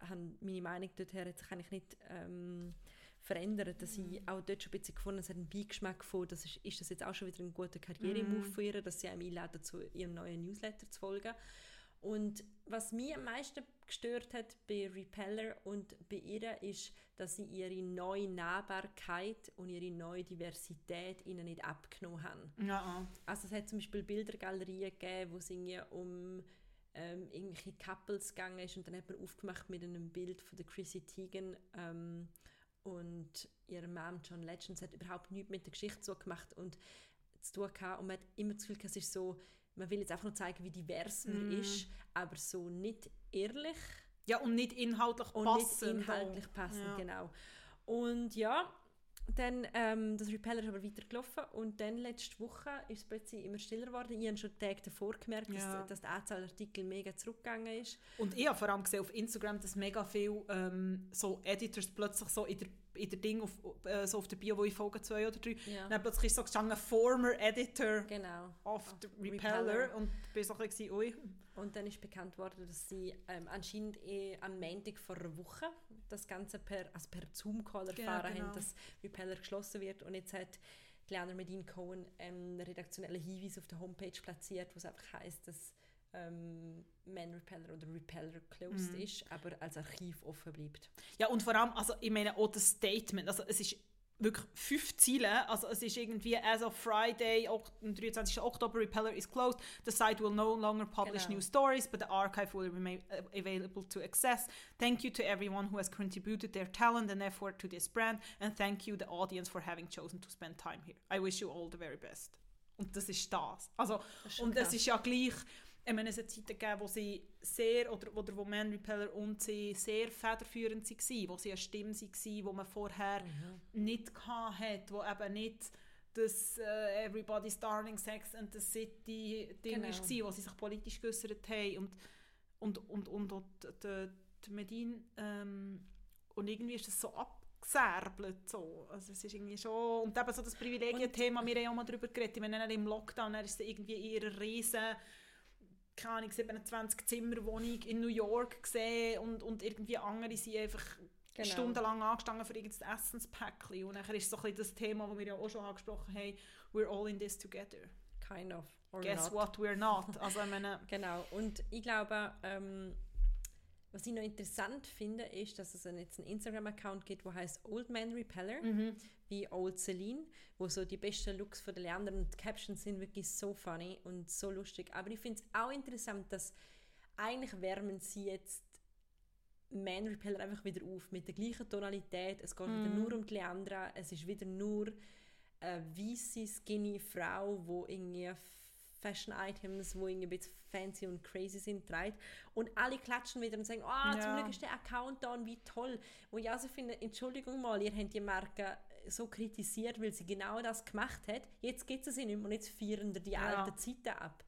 habe meine Meinung dorthin hat sich eigentlich nicht ähm, verändert, dass ich auch dort schon ein bisschen gefunden habe, einen Beigeschmack von, das ist, ist das jetzt auch schon wieder ein guter Karrieremove Mhm. von ihr, dass sie einem einladen, dazu ihrem neuen Newsletter zu folgen. Und was mich am meisten gestört hat bei Repeller und bei ihr ist, dass sie ihre neue Nahbarkeit und ihre neue Diversität ihnen nicht abgenommen haben. Ja, Also es hat zum Beispiel Bildergalerien gegeben, wo es irgendwie um ähm, irgendwelche Couples gegangen ist und dann hat man aufgemacht mit einem Bild von der Chrissy Teigen ähm, und ihrem Mann John Legend. Es hat überhaupt nichts mit der Geschichte zu gemacht und zu tun gehabt. und man hat immer das Gefühl, es ist so, man will jetzt einfach nur zeigen, wie divers man Mm. ist, aber so nicht ehrlich ja, und nicht inhaltlich und passend. nicht inhaltlich passend, Ja. genau. Und ja, dann, ähm, das Repeller ist aber weitergelaufen und dann letzte Woche ist es plötzlich immer stiller geworden. Ich habe schon Tage davor gemerkt, Ja. dass, dass die Anzahl Artikel mega zurückgegangen ist. Und ich habe vor allem gesehen auf Instagram, dass mega viele ähm, so Editors plötzlich so in der, in der Ding, auf, äh, so auf der Bio, wo ich Folge 2 oder 3, Ja. dann plötzlich ist so gestanden, former editor Genau. of Ah, the Repeller. Repeller. Und bin so ein bisschen, ui. Und dann ist bekannt worden, dass sie ähm, anscheinend eh am Montag vor einer Woche das Ganze per, also per Zoom-Call erfahren genau. haben, dass Repeller geschlossen wird. Und jetzt hat Leander Medine Cohen ähm, einen redaktionellen Hinweis auf der Homepage platziert, wo es einfach heisst, dass ähm, Man Repeller oder Repeller closed Mhm. ist, aber als Archiv offen bleibt. Ja, und vor allem, also ich meine auch das Statement, also es ist wirklich fünf Ziele, also es ist irgendwie as of Friday, ok- am 23. Oktober, Repeller is closed, the site will no longer publish Genau. new stories, but the archive will remain uh, available to access. Thank you to everyone who has contributed their talent and effort to this brand, and thank you the audience for having chosen to spend time here. I wish you all the very best. Und das ist das. Also, Das ist und es ist ja gleich, ich meine, es hat Zeiten gegeben, wo sie sehr, oder, oder wo Man Repeller und sie sehr federführend waren, wo sie eine Stimme waren, wo man vorher Mhm. nicht hatte, wo eben nicht das äh, Everybody's Darling Sex and the City Ding Genau. war, wo sie sich politisch geäußert haben und, und, und, und, und die, die Medine ähm, und irgendwie ist das so abgesärbelt so. Also es ist irgendwie schon und eben so das Privilegien-Thema, wir haben ja auch mal darüber geredet, ich meine, im Lockdown, dann ist irgendwie in ihrer riesen keine Ahnung, 27 Zimmerwohnung in New York gesehen und, und irgendwie andere sind einfach Genau. stundenlang angestanden für irgendein Essenspäckchen und dann ist so ein bisschen das Thema, das wir ja auch schon angesprochen haben, we're all in this together. Kind of. Or Guess not. what, we're not. Also ich meine, Genau, und ich glaube, ähm, was ich noch interessant finde, ist, dass es einen- jetzt einen Instagram-Account gibt, der heißt Old Man Repeller, Mhm. Wie Old Celine, wo so die besten Looks von den anderen und die Captions sind wirklich so funny und so lustig. Aber ich finde es auch interessant, dass eigentlich wärmen sie jetzt Man Repeller einfach wieder auf mit der gleichen Tonalität. Es geht wieder nur um die Leandra. Es ist wieder nur eine weisse, skinny Frau, die irgendwie Fashion-Items, die irgendwie ein bisschen fancy und crazy sind, trägt. Und alle klatschen wieder und sagen, ah, zum Ja. Glück ist der Account da und wie toll. Wo ich also finde, Entschuldigung mal, ihr habt die Marke so kritisiert, weil sie genau das gemacht hat. Jetzt gibt es sie nicht mehr und jetzt feiern die Ja. alten Zeiten ab.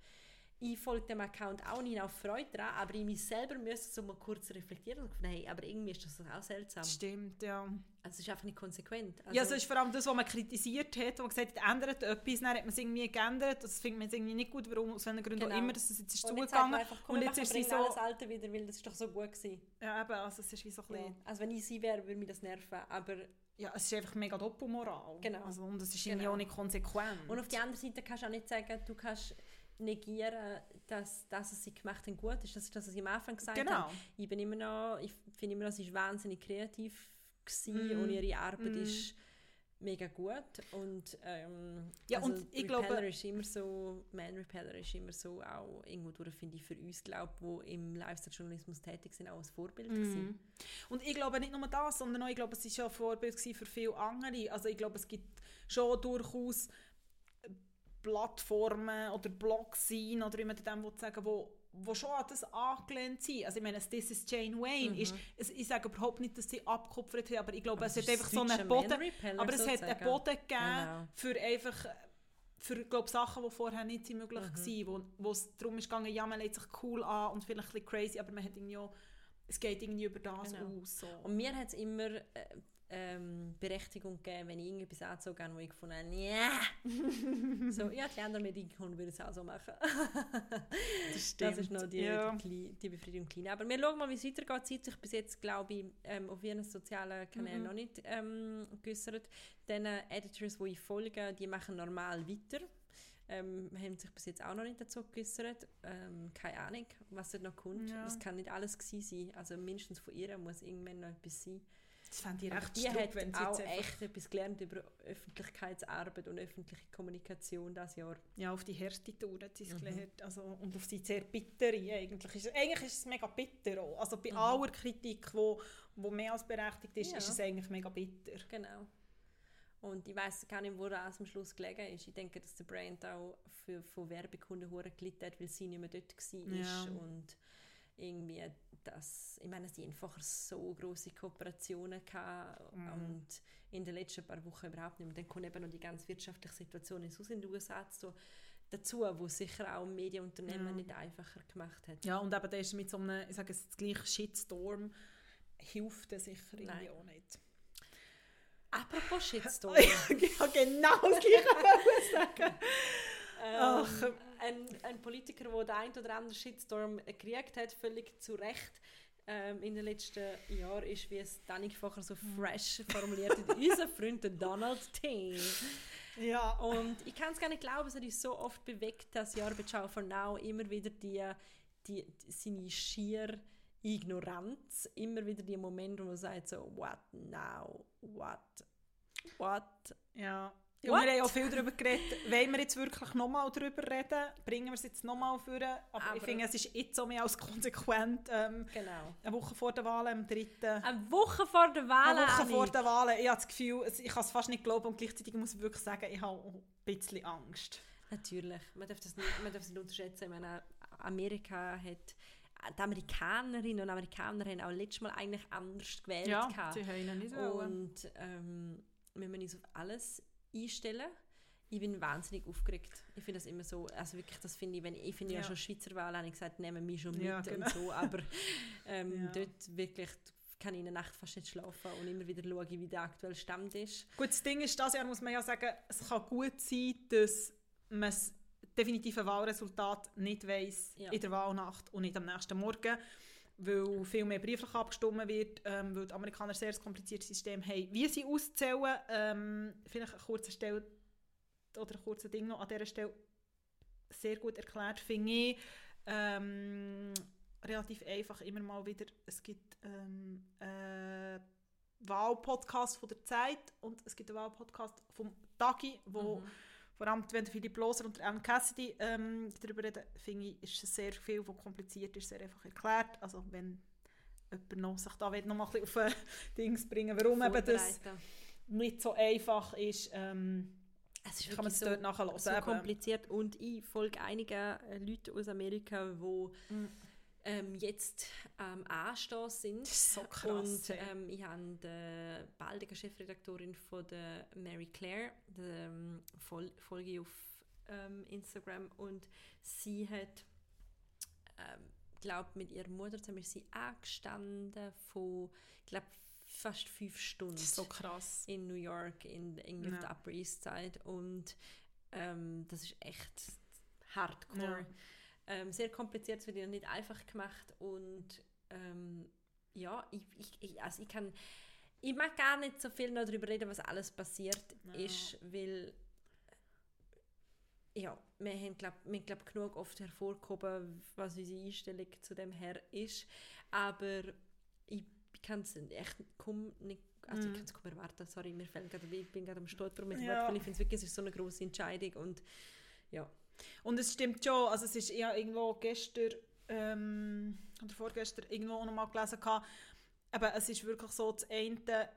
Ich folge dem Account auch nicht auf Freude dran, aber ich mich selber müsste so mal kurz reflektieren und gedacht, hey, aber irgendwie ist das auch seltsam. stimmt, ja. Also es ist einfach nicht konsequent. ja, es ist vor allem das, was man kritisiert hat, wo man gesagt hat, ändert etwas, dann hat man es irgendwie geändert, das findet man jetzt irgendwie nicht gut, warum, aus welchen Gründen Genau. auch immer, dass es jetzt ist und jetzt zugegangen einfach, komm, und jetzt ist sie bringen alles so, Alte wieder, weil das ist doch so gut gewesen. ja eben, also es ist wie so ein bisschen, Ja. Also wenn ich sie wäre, würde mich das nerven, aber ja, es ist einfach mega Doppelmoral. Genau. Also, und es ist irgendwie Genau. auch nicht konsequent. Und auf der anderen Seite kannst du auch nicht sagen, du kannst negieren, dass das, was sie gemacht haben, gut ist. Das ist das, was ich am Anfang gesagt Genau. habe. Ich bin immer noch, ich finde immer noch, sie ist wahnsinnig kreativ gewesen Mm. und ihre Arbeit Mm. ist mega gut und ähm, Ja, also und ich Repeller glaube- ist immer so, Man Repeller ist immer so auch irgendwo durch, finde ich, für uns, glaube wo im Lifestyle-Journalismus tätig sind, auch ein Vorbild. Mhm. Und ich glaube nicht nur das, sondern auch, ich glaube, es war schon ein Vorbild für viele andere. Also ich glaube, es gibt schon durchaus Plattformen oder Blogs sein, oder wie man dem sagen wo, wo schon an das angelehnt sind. Also ich meine, This is Jane Wayne. Mhm. Ist, es, ich sage überhaupt nicht, dass sie abgekupfert haben, aber ich glaube, Aber es hat einfach so einen Boden... Aber es hat einen. Boden gegeben Genau. für einfach für glaub, Sachen, die vorher nicht so möglich Mhm. waren, wo, wo es darum ist gegangen, ja, man legt sich cool an und vielleicht ein bisschen crazy, aber man hat irgendwie auch, es geht irgendwie über das Genau. aus. So. Und mir hat es immer, äh, ähm, Berechtigung gegeben, wenn ich irgendetwas angezogen habe, wo ich gefunden habe, ja. so, ja, Medien würden es auch so machen. das stimmt. Das ist noch die, ja. die, die Befriedigung klein. Aber wir schauen mal, wie es weitergeht. Sie hat sich bis jetzt, glaube ich, ähm, auf ihren sozialen Kanälen Mhm. noch nicht ähm, geäußert. Die Editors, die ich folge, die machen normal weiter. Ähm, haben sich bis jetzt auch noch nicht dazu geäußert. Ähm, keine Ahnung, was dort noch kommt. Ja. Das kann nicht alles gewesen sein. Also mindestens von ihr muss irgendwann noch etwas sein. Das fände ich recht die strupp, hat wenn sie auch echt etwas gelernt über Öffentlichkeitsarbeit und öffentliche Kommunikation dieses Jahr. ja, auf die Härte Tour hat sie es Mhm. gelernt. Also, und auf die sehr bittere eigentlich. Ist, eigentlich ist es mega bitter auch. Also bei Mhm. aller Kritik, wo, wo mehr als berechtigt ist, Ja. ist es eigentlich mega bitter. Genau. Und ich weiß gar nicht, wo das am Schluss gelegen ist. Ich denke, dass der Brand auch für, von Werbekunden gelitten hat, weil sie nicht mehr dort war. Ja. Und irgendwie das, ich meine, sie haben vorher so grosse Kooperationen gehabt Mhm. und in den letzten paar Wochen überhaupt nicht mehr. Dann kommt eben noch die ganze wirtschaftliche Situation in den USA so dazu, wo sicher auch Medienunternehmen Ja. nicht einfacher gemacht hat. Ja, und eben der ist mit so einem, ich sage es gleich, Shitstorm hilft er sicher irgendwie Nein. auch nicht. Apropos Shitstorm. habe genau das gleiche sagen. Ach. Ein, ein Politiker, der den ein oder anderen Shitstorm gekriegt hat, völlig zu Recht ähm, in den letzten Jahren, ist, wie es Danik vorher so fresh formuliert hat, unser Freund Donald T. Ja, Und ich kann es gar nicht glauben, es hat uns so oft bewegt, dass Jarbitschau von Now immer wieder die, die, die, seine schier Ignoranz, immer wieder die Momente, wo man sagt so, what now, what, what, ja. Ja, wir haben auch viel darüber geredet. Wollen wir jetzt wirklich nochmal darüber reden? Bringen wir es jetzt nochmal vor? Aber, Aber- ich finde, es ist jetzt so mehr als konsequent. Ähm, genau. eine Woche vor der Wahl, am 3. Eine Woche vor der Wahl, Eine Woche vor der Wahl. Ich habe das Gefühl, ich kann es fast nicht glauben und gleichzeitig muss ich wirklich sagen, ich habe auch ein bisschen Angst. Natürlich, man darf das nicht, man darf es nicht unterschätzen. Ich meine, Amerika hat, die Amerikanerinnen und Amerikaner haben auch letztes Mal eigentlich anders gewählt. gehabt. sie haben nicht und ähm, wir müssen uns auf alles einstellen. Ich bin wahnsinnig aufgeregt. Ich finde das immer so, also wirklich, das finde ich, wenn ich finde ja. Ja. schon Schweizer Wahl, habe ich gesagt, nehmen mich schon mit Ja, genau. und so, aber ähm, Ja. dort wirklich kann ich in der Nacht fast nicht schlafen und immer wieder schauen, wie der aktuelle Stand ist. Gut, das Ding ist, das Jahr muss man ja sagen, es kann gut sein, dass man das definitive Wahlresultat nicht weiss Ja. in der Wahlnacht und nicht am nächsten Morgen, weil viel mehr brieflich abgestimmt wird, ähm, weil die Amerikaner ein sehr kompliziertes System haben, wie sie auszählen. Ähm, vielleicht eine kurze Stelle oder ein kurzes Ding noch an dieser Stelle sehr gut erklärt, finde ich. Ähm, relativ einfach immer mal wieder. Es gibt ähm, einen Wahlpodcast von der Zeit und es gibt einen Wahlpodcast vom Tagi, wo Mhm. Vor allem wenn Philipp Loser und Anne Cassidy ähm, darüber reden, finde ich, ist es sehr viel, was kompliziert ist, sehr einfach erklärt. Also wenn jemand noch sich da will, noch mal ein bisschen auf äh, Dings bringen, warum eben das nicht so einfach ist, ähm, Es ist kann man es so, dort nachhören. so kompliziert und ich folge einigen äh, Leuten aus Amerika, die. Ähm, jetzt am Anstehen sind. Das ist so krass. Und ähm, ich habe die baldige Chefredaktorin von der Mary Claire, die ähm, fol folge ich auf ähm, Instagram und sie hat, ähm, glaube mit ihrer Mutter zusammen sie angestanden von, glaube fast fünf Stunden so krass. in New York, in, auf Ja. der Upper East Side und ähm, das ist echt hardcore. Ja. Ähm, sehr kompliziert, es wird ihnen nicht einfach gemacht und ähm, ja, ich, ich, ich, also ich kann ich mag gar nicht so viel noch darüber reden, was alles passiert Ja. ist, weil ja, wir haben, glaub, wir haben glaub, genug oft hervorgehoben, was unsere Einstellung zu dem her ist, aber ich kann es echt kaum nicht also ich kann es kaum erwarten, sorry, mir fällt gerade, ich bin gerade am mit dem Ja. Wort, weil ich finde es wirklich, so eine grosse Entscheidung und ja, Und es stimmt schon, also es ist ja irgendwo gestern ähm, oder vorgestern irgendwo auch noch mal gelesen gehabt, aber es ist wirklich so, das eine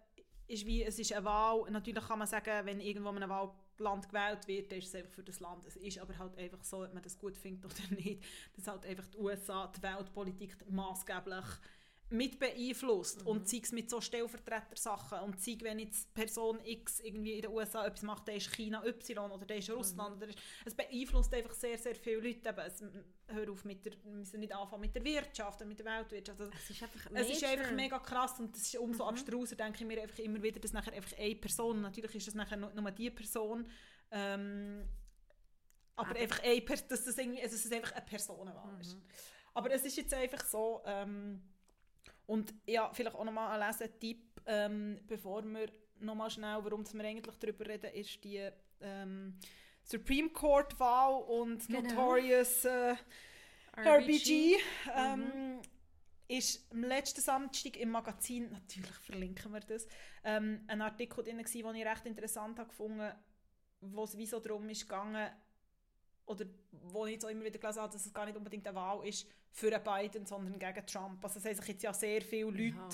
ist wie, es ist eine Wahl, natürlich kann man sagen, wenn irgendwo in einem Wahlland gewählt wird, dann ist es einfach für das Land. Es ist aber halt einfach so, ob man das gut findet oder nicht, dass halt einfach die USA, die Weltpolitik maßgeblich mit beeinflusst. Mhm. Und sei es mit so Stellvertreter-Sachen. Und sei, wenn jetzt Person X irgendwie in den USA etwas macht, dann ist China Y oder dann ist Russland. Mhm. Oder ist, es beeinflusst einfach sehr, sehr viele Leute. Eben, es, hör auf, mit der, wir müssen nicht anfangen mit der Wirtschaft oder mit der Weltwirtschaft. Also, es ist einfach, es ist einfach mega krass und das ist umso mhm. abstruser, denke ich mir einfach immer wieder, dass nachher einfach eine Person, natürlich ist es nachher nur, nur die Person, ähm, aber, aber, einfach eine Person, dass das irgendwie, also dass es einfach eine Personenwahl ist. Mhm. Aber es ist jetzt einfach so, ähm, und ja, vielleicht auch nochmal ein Lesetipp, ähm, bevor wir nochmal schnell, warum wir eigentlich darüber reden, ist die ähm, Supreme Court Wahl und genau. Notorious äh, RBG. Ähm, mhm. ist am letzten Samstag im Magazin, natürlich verlinken wir das, ähm, ein Artikel drin den ich recht interessant habe gefunden wo es wie so darum ist gegangen, oder wo ich so immer wieder gelesen habe, dass es gar nicht unbedingt eine Wahl ist für Biden, sondern gegen Trump. Also es haben sich jetzt ja sehr viele Leute, ja.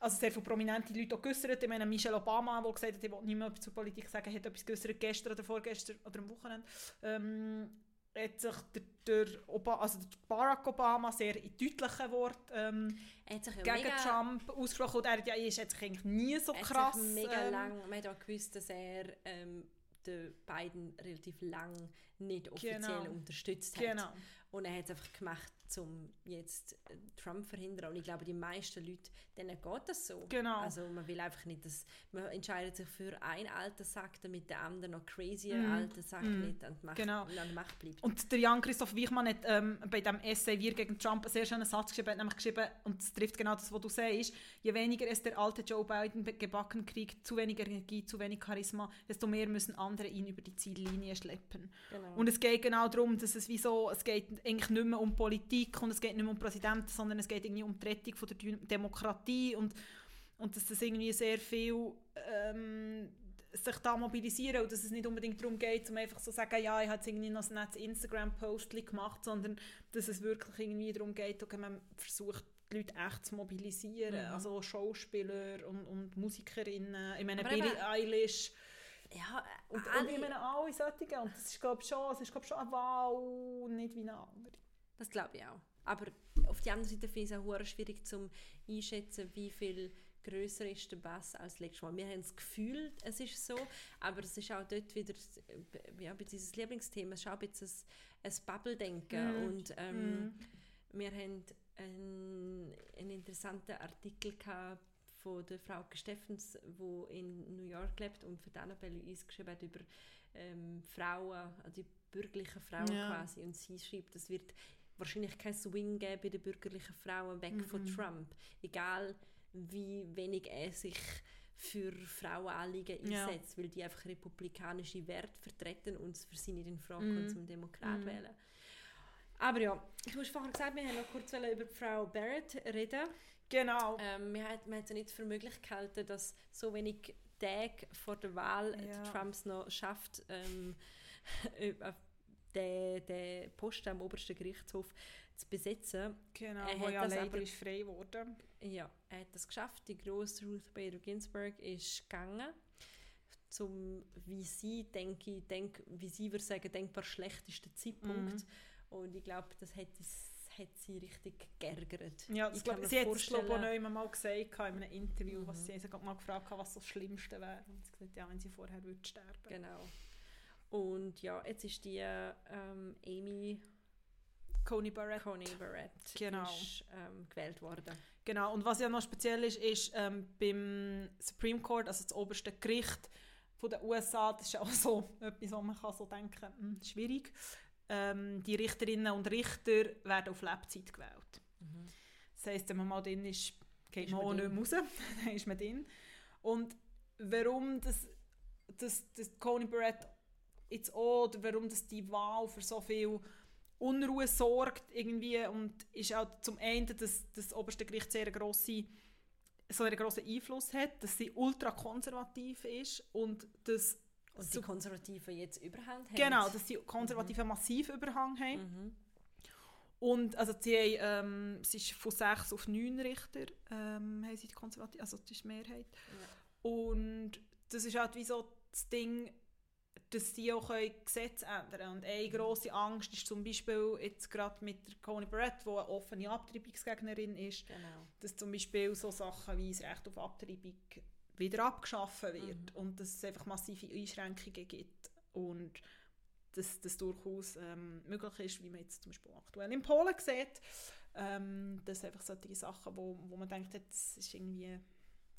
also sehr viele prominente Leute auch geäussert. Ich meine, Michelle Obama, der gesagt hat, ich will nicht mehr zur Politik sagen, hat etwas geäussert gestern oder vorgestern oder am Wochenende. Ähm, hat sich der, der, Obama, also der Barack Obama sehr in deutlichen Worten ähm, gegen Trump ausgesprochen. Und er ja, ist hat sich eigentlich nie so krass... mega ähm, lang, man hat auch gewusst, dass er ähm, den Biden relativ lang nicht offiziell genau. unterstützt hat. Genau. Und er hat es einfach gemacht, um jetzt äh, Trump zu verhindern. Und ich glaube, die meisten Leute, denen geht das so. Genau. Also man will einfach nicht, dass man entscheidet sich für einen alten Sack, damit der andere noch crazier mm. alten Sack mm. nicht an, Macht, genau. an der Macht bleibt. Und der Jan-Christoph Wichmann hat ähm, bei dem Essay «Wir gegen Trump» einen sehr schönen Satz geschrieben, hat nämlich geschrieben, und es trifft genau das, was du sagst, je weniger es der alte Joe Biden gebacken kriegt, zu wenig Energie, zu wenig Charisma, desto mehr müssen andere ihn über die Ziellinie schleppen. Genau. Und es geht genau darum, dass es wie so, es geht eigentlich nicht mehr um Politik und es geht nicht mehr um Präsidenten, sondern es geht irgendwie um die Rettung von der Demokratie und, und dass das irgendwie sehr viel ähm, sich da mobilisieren und dass es nicht unbedingt darum geht, um einfach so zu sagen, ja, ich habe jetzt irgendwie noch ein nettes Instagram-Post gemacht, sondern dass es wirklich irgendwie darum geht, okay, man versucht, die Leute echt zu mobilisieren, mhm. also Schauspieler und, und Musikerinnen, ich meine, Billie Eilish, ja, und, alle, und ich meine alle solche. Und das ist, glaube ich, schon, es ist, glaube schon eine Wahl, nicht wie eine andere. Das glaube ich auch. Aber auf der anderen Seite finde ich es auch schwierig zu einschätzen, wie viel größer ist der Bass als letztes Mal. Wir haben das Gefühl, es ist so, aber es ist auch dort wieder ja, dieses Lieblingsthema, es ist auch ein bisschen ein, ein Bubble-Denken mm. und ähm, mm. wir haben einen, einen interessanten Artikel gehabt von der Frau Steffens, die in New York lebt und für die Annabelle uns geschrieben hat über ähm, Frauen, also die bürgerlichen Frauen ja. quasi und sie schreibt, es wird wahrscheinlich kein Swing geben bei den bürgerlichen Frauen weg mm von Trump. Egal wie wenig er sich für Frauenanliegen einsetzt, ja. weil die einfach republikanische Werte vertreten und es für sie nicht in Frage kommt, mm. zum Demokrat mm. wählen. Aber ja, du hast vorhin gesagt, wir haben noch kurz über Frau Barrett reden. Genau. Ähm, wir haben es nicht für möglich gehalten, dass so wenig Tage vor der Wahl ja. Trumps noch schafft, ähm, den, den Posten am obersten Gerichtshof zu besetzen. Genau, er wo ja leider aber, ist frei geworden. Ja, er hat das geschafft. Die grosse Ruth Bader Ginsburg ist gegangen zum, wie sie, denke ich, denk, wie sie würde sagen, denkbar schlechtesten Zeitpunkt. Mhm. Und ich glaube, das hat, hat sie richtig geärgert. Ja, das glaub, sie hat es glaube ich mal gesagt in einem Interview, mhm. was sie mal gefragt hat, was so das Schlimmste wäre. Und sie hat gesagt, ja, wenn sie vorher würde sterben. Genau. Und ja, jetzt ist die ähm, Amy Coney Barrett, Coney Barrett genau. ist, ähm, gewählt worden. Genau, und was ja noch speziell ist, ist ähm, beim Supreme Court, also das oberste Gericht von den USA, das ist auch so etwas, wo man kann so denken kann, hm, schwierig. Ähm, die Richterinnen und Richter werden auf Lebzeit gewählt. Mhm. Das heisst, wenn man mal drin ist, geht ist man auch nicht mehr raus, dann ist man drin. Und warum das, das, das Coney Barrett jetzt auch, oder warum das die Wahl für so viel Unruhe sorgt irgendwie und ist auch zum einen, dass das oberste Gericht sehr grosse so einen grossen Einfluss hat, dass sie ultrakonservativ ist und dass und die Konservativen jetzt Überhand haben. Genau, dass die Konservativen mhm. massiv Überhang haben. Mhm. Und also sie haben, ähm, es ist von sechs auf neun Richter ähm, haben sie die Konservativen, also das ist die Mehrheit. Ja. Und das ist halt wie so das Ding, dass sie auch Gesetze ändern können. Und eine grosse Angst ist zum Beispiel jetzt gerade mit der Coney Barrett, die eine offene Abtreibungsgegnerin ist, Genau. dass zum Beispiel so Sachen wie das Recht auf Abtreibung wieder abgeschaffen wird und dass es einfach massive Einschränkungen gibt und dass das durchaus ähm, möglich ist, wie man jetzt zum Beispiel aktuell in Polen sieht, ähm, dass einfach solche Sachen, wo, wo man denkt, das ist irgendwie,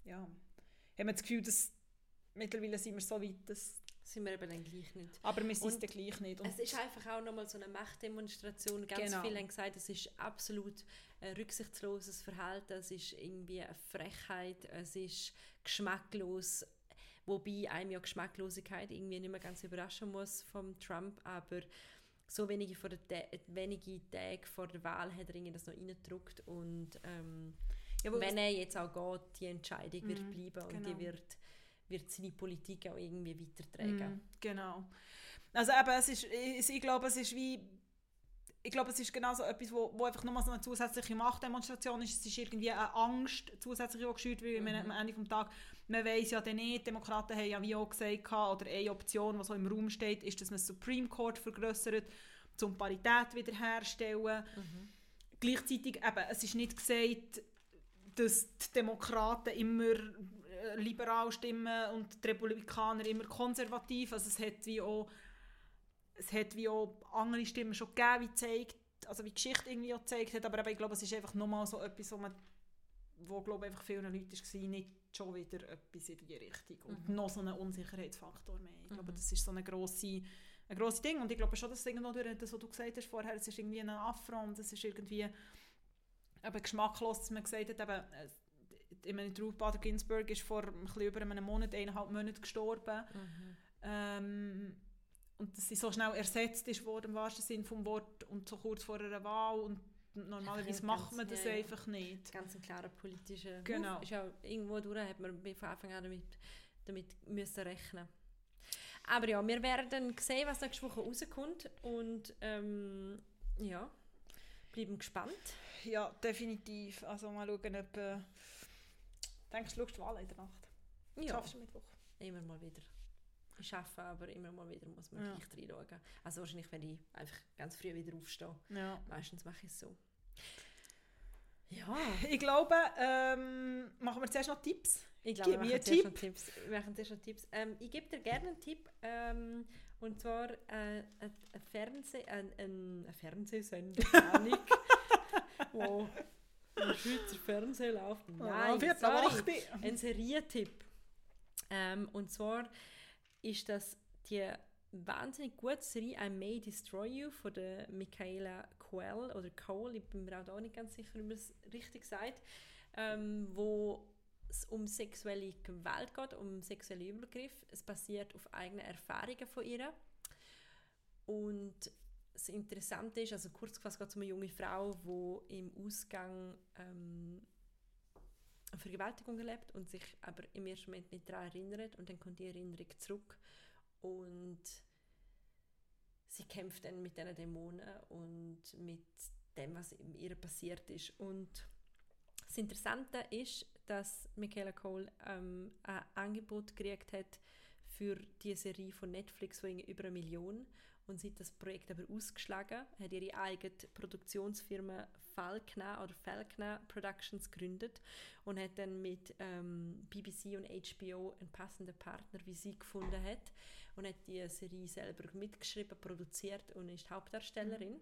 ja, haben wir das Gefühl, dass mittlerweile sind wir so weit, dass, Sind wir eben dann gleich nicht. aber wir sind Und dann gleich nicht. Und Es ist einfach auch nochmal so eine Machtdemonstration. Ganz Genau. viele haben gesagt, es ist absolut ein rücksichtsloses Verhalten, es ist irgendwie eine Frechheit, es ist geschmacklos. Wobei einem ja Geschmacklosigkeit irgendwie nicht mehr ganz überraschen muss vom Trump, aber so wenige, vor der wenige Tage vor der Wahl hat er irgendwie das noch reingedruckt und ähm, ja, wenn er jetzt auch geht, die Entscheidung wird Mhm, bleiben und genau. die wird, wird seine Politik auch irgendwie weitertragen. Mm, genau. Also eben, es ist, ich, ich glaube, es ist wie, ich glaube, es ist genau so etwas, wo, wo einfach nochmal so eine zusätzliche Machtdemonstration ist. Es ist irgendwie eine Angst zusätzlich, die geschürt weil man am Ende des Tages, man weiß ja dann nicht, Demokraten haben ja wie auch gesagt, oder eine Option, die so im Raum steht, ist, dass man das Supreme Court vergrößert, um Parität wiederherzustellen. Gleichzeitig, eben, es ist nicht gesagt, dass die Demokraten immer liberal stimmen und die Republikaner immer konservativ. Also es hat wie auch, es hat wie auch andere Stimmen schon gegeben, wie zeigt, also wie die Geschichte irgendwie auch gezeigt hat, aber ich glaube, es ist einfach nochmal so etwas, wo man wo glaube einfach vielen Leuten war, nicht schon wieder etwas in die Richtung. Und noch so einen Unsicherheitsfaktor mehr. Ich glaube, das ist so eine grosse ein grosses Ding. Und ich glaube schon, dass es irgendwo durch das, was du gesagt hast vorher, es ist irgendwie ein Affront, es ist irgendwie eben geschmacklos, dass man gesagt hat, eben, ich meine, Ruth Bader Ginsburg ist vor ein bisschen über einem Monat, eineinhalb Monaten gestorben. Ähm, und dass sie so schnell ersetzt ist worden, im wahrsten Sinne vom Wort, und so kurz vor einer Wahl. Und normalerweise Einfach macht man das ja, ja. einfach nicht. ganz ein klarer politischer Genau. Move. Ist auch irgendwo durch, hat man von Anfang an damit, damit müssen rechnen Aber ja, wir werden sehen, was nächste Woche rauskommt und ähm, ja, bleiben gespannt. Ja, definitiv. Also mal schauen, ob... Äh, denkst du, schaust du Wahl in der Nacht? Ja, Schaffst du Mittwoch? immer mal wieder. Ich arbeite, aber immer mal wieder muss man Ja. gleich reinschauen. Also wahrscheinlich, wenn ich einfach ganz früh wieder aufstehe. Ja. Meistens mache ich es so. Ja, Ich glaube, ähm, machen wir zuerst noch Tipps. Ich glaube, Gib wir mir machen noch Tipps. Wir machen zuerst noch Tipps. Ähm, ich gebe dir gerne einen Tipp. Ähm, und zwar äh, ein, ein, Fernseh, ein, ein, ein Fernsehsender, Ahnung, wo im Schweizer Fernsehen läuft. Nein, Viertel sorry. Ein Serientipp. Ähm, und zwar ist das die wahnsinnig gute Serie I May Destroy You von der Michaela Coel oder Cole, ich bin mir auch da nicht ganz sicher, wie man es richtig sagt, ähm, wo es um sexuelle Gewalt geht, um sexuelle Übergriff. Es basiert auf eigenen Erfahrungen von ihr. Und das Interessante ist, also kurz gefasst geht es um eine junge Frau, die im Ausgang ähm, eine Vergewaltigung erlebt und sich aber im ersten Moment nicht daran erinnert und dann kommt die Erinnerung zurück und sie kämpft dann mit diesen Dämonen und mit dem, was ihr passiert ist. Und das Interessante ist, dass Michaela Cole ähm, ein Angebot gekriegt hat für die Serie von Netflix irgendwie über eine Million und sie hat das Projekt aber ausgeschlagen, hat ihre eigene Produktionsfirma Falkner oder Falkner Productions gegründet und hat dann mit ähm, BBC und HBO einen passenden Partner, wie sie gefunden hat und hat die Serie selber mitgeschrieben, produziert und ist Hauptdarstellerin.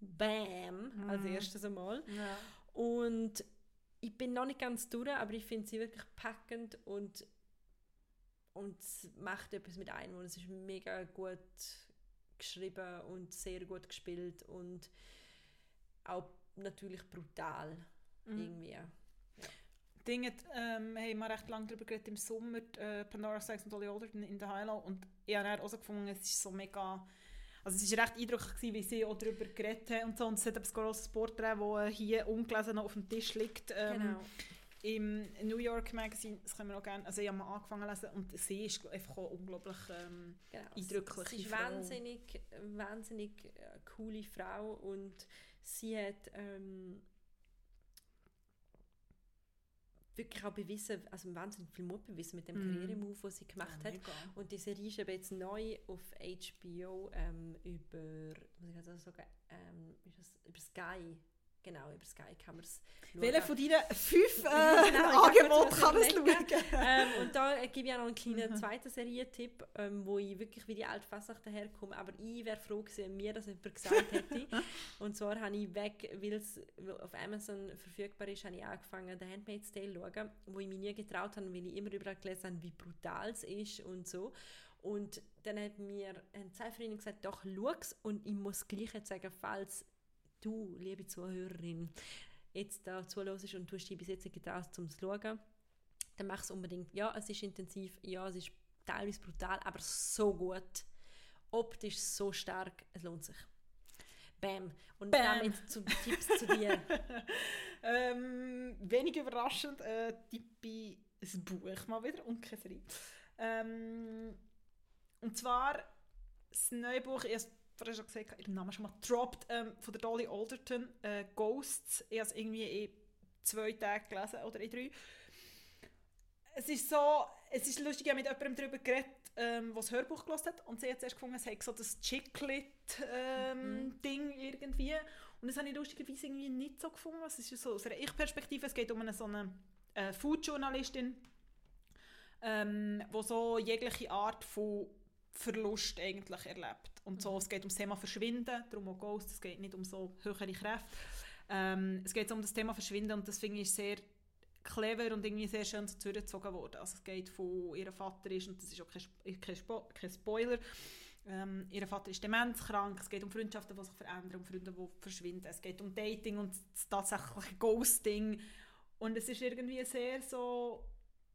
Bam! Als Mhm. erstes einmal. Ja. Und ich bin noch nicht ganz durch, aber ich finde sie wirklich packend und, und es macht etwas mit einem. Und es ist mega gut geschrieben und sehr gut gespielt und auch natürlich brutal Mhm. irgendwie. Dinge ähm, haben wir recht lange darüber geredet im Sommer, die, äh, Pandora Sex und Dolly Alderton in der Highlight und ich habe auch so gefunden, es ist so mega, also es ist recht eindrücklich gewesen, wie sie auch darüber geredet haben und so und es hat ein grosses Porträt, das hier ungelesen noch auf dem Tisch liegt, ähm, Genau. Im New York Magazine, das können wir auch gerne, also ich habe mal angefangen zu lesen und sie ist einfach auch unglaublich ähm, genau. eindrückliche Sie ist Frau. wahnsinnig, wahnsinnig äh, coole Frau und sie hat ähm, wirklich auch bewiesen, also wahnsinnig viel Mut bewiesen mit dem Mhm. Karrieremove, den sie gemacht hat. mega. Und die Serie ist eben jetzt neu auf HBO ähm, über, muss ich sagen, ähm, über Sky. Genau, über Sky kann man es Welche von deinen fünf äh, Genau, hab Angeboten kann man es schauen? ähm, und da äh, gebe ich auch noch einen kleinen Mhm. zweiten Serientipp, ähm, wo ich wirklich wie die alte Fasnacht daherkomme. Aber ich wäre froh gewesen, wenn mir das jemand gesagt hätte. und zwar habe ich weg, weil es auf Amazon verfügbar ist, habe ich angefangen, The Handmaid's Tale zu schauen, wo ich mich nie getraut habe, weil ich immer überall gelesen habe, wie brutal es ist und so. Und dann hat mir ein zwei Freunde gesagt, doch, schau Und ich muss gleich jetzt sagen, falls du, liebe Zuhörerin, jetzt da zuhörst und du hast dich bis jetzt getraut, um zu schauen, dann mach es unbedingt. Ja, es ist intensiv, ja, es ist teilweise brutal, aber so gut. Optisch so stark, es lohnt sich. Bam. Und Bam. damit zu Tipps zu dir. ähm, wenig überraschend äh, tippe ich ein Buch mal wieder und Serie. Ähm, und zwar das neue Buch, ich es vorher schon gesagt, ich habe den Namen schon mal gedroppt, ähm, von der Dolly Alderton, äh, Ghosts. Ich habe es irgendwie in zwei Tagen gelesen oder in drei. Es ist so, es ist lustig, ich habe mit jemandem darüber geredet, ähm, das Hörbuch gelesen hat und sie hat zuerst gefunden, es hat so das Chicklit-Ding irgendwie und das habe ich lustigerweise irgendwie nicht so gefunden. Es ist so aus einer Ich-Perspektive, es geht um eine so eine äh, Food-Journalistin, ähm, wo so jegliche Art von Verlust eigentlich erlebt. Und so, es geht um das Thema Verschwinden, darum auch Ghost, es geht nicht um so höhere Kräfte. Ähm, es geht um das Thema Verschwinden und das finde ich sehr clever und irgendwie sehr schön zurückgezogen worden. Also es geht von ihrem Vater ist, und das ist auch kein, kein, Spo kein Spoiler, ähm, ihr Vater ist demenzkrank, es geht um Freundschaften, die sich verändern, um Freunde, die verschwinden, es geht um Dating und das tatsächliche Ghosting und es ist irgendwie sehr so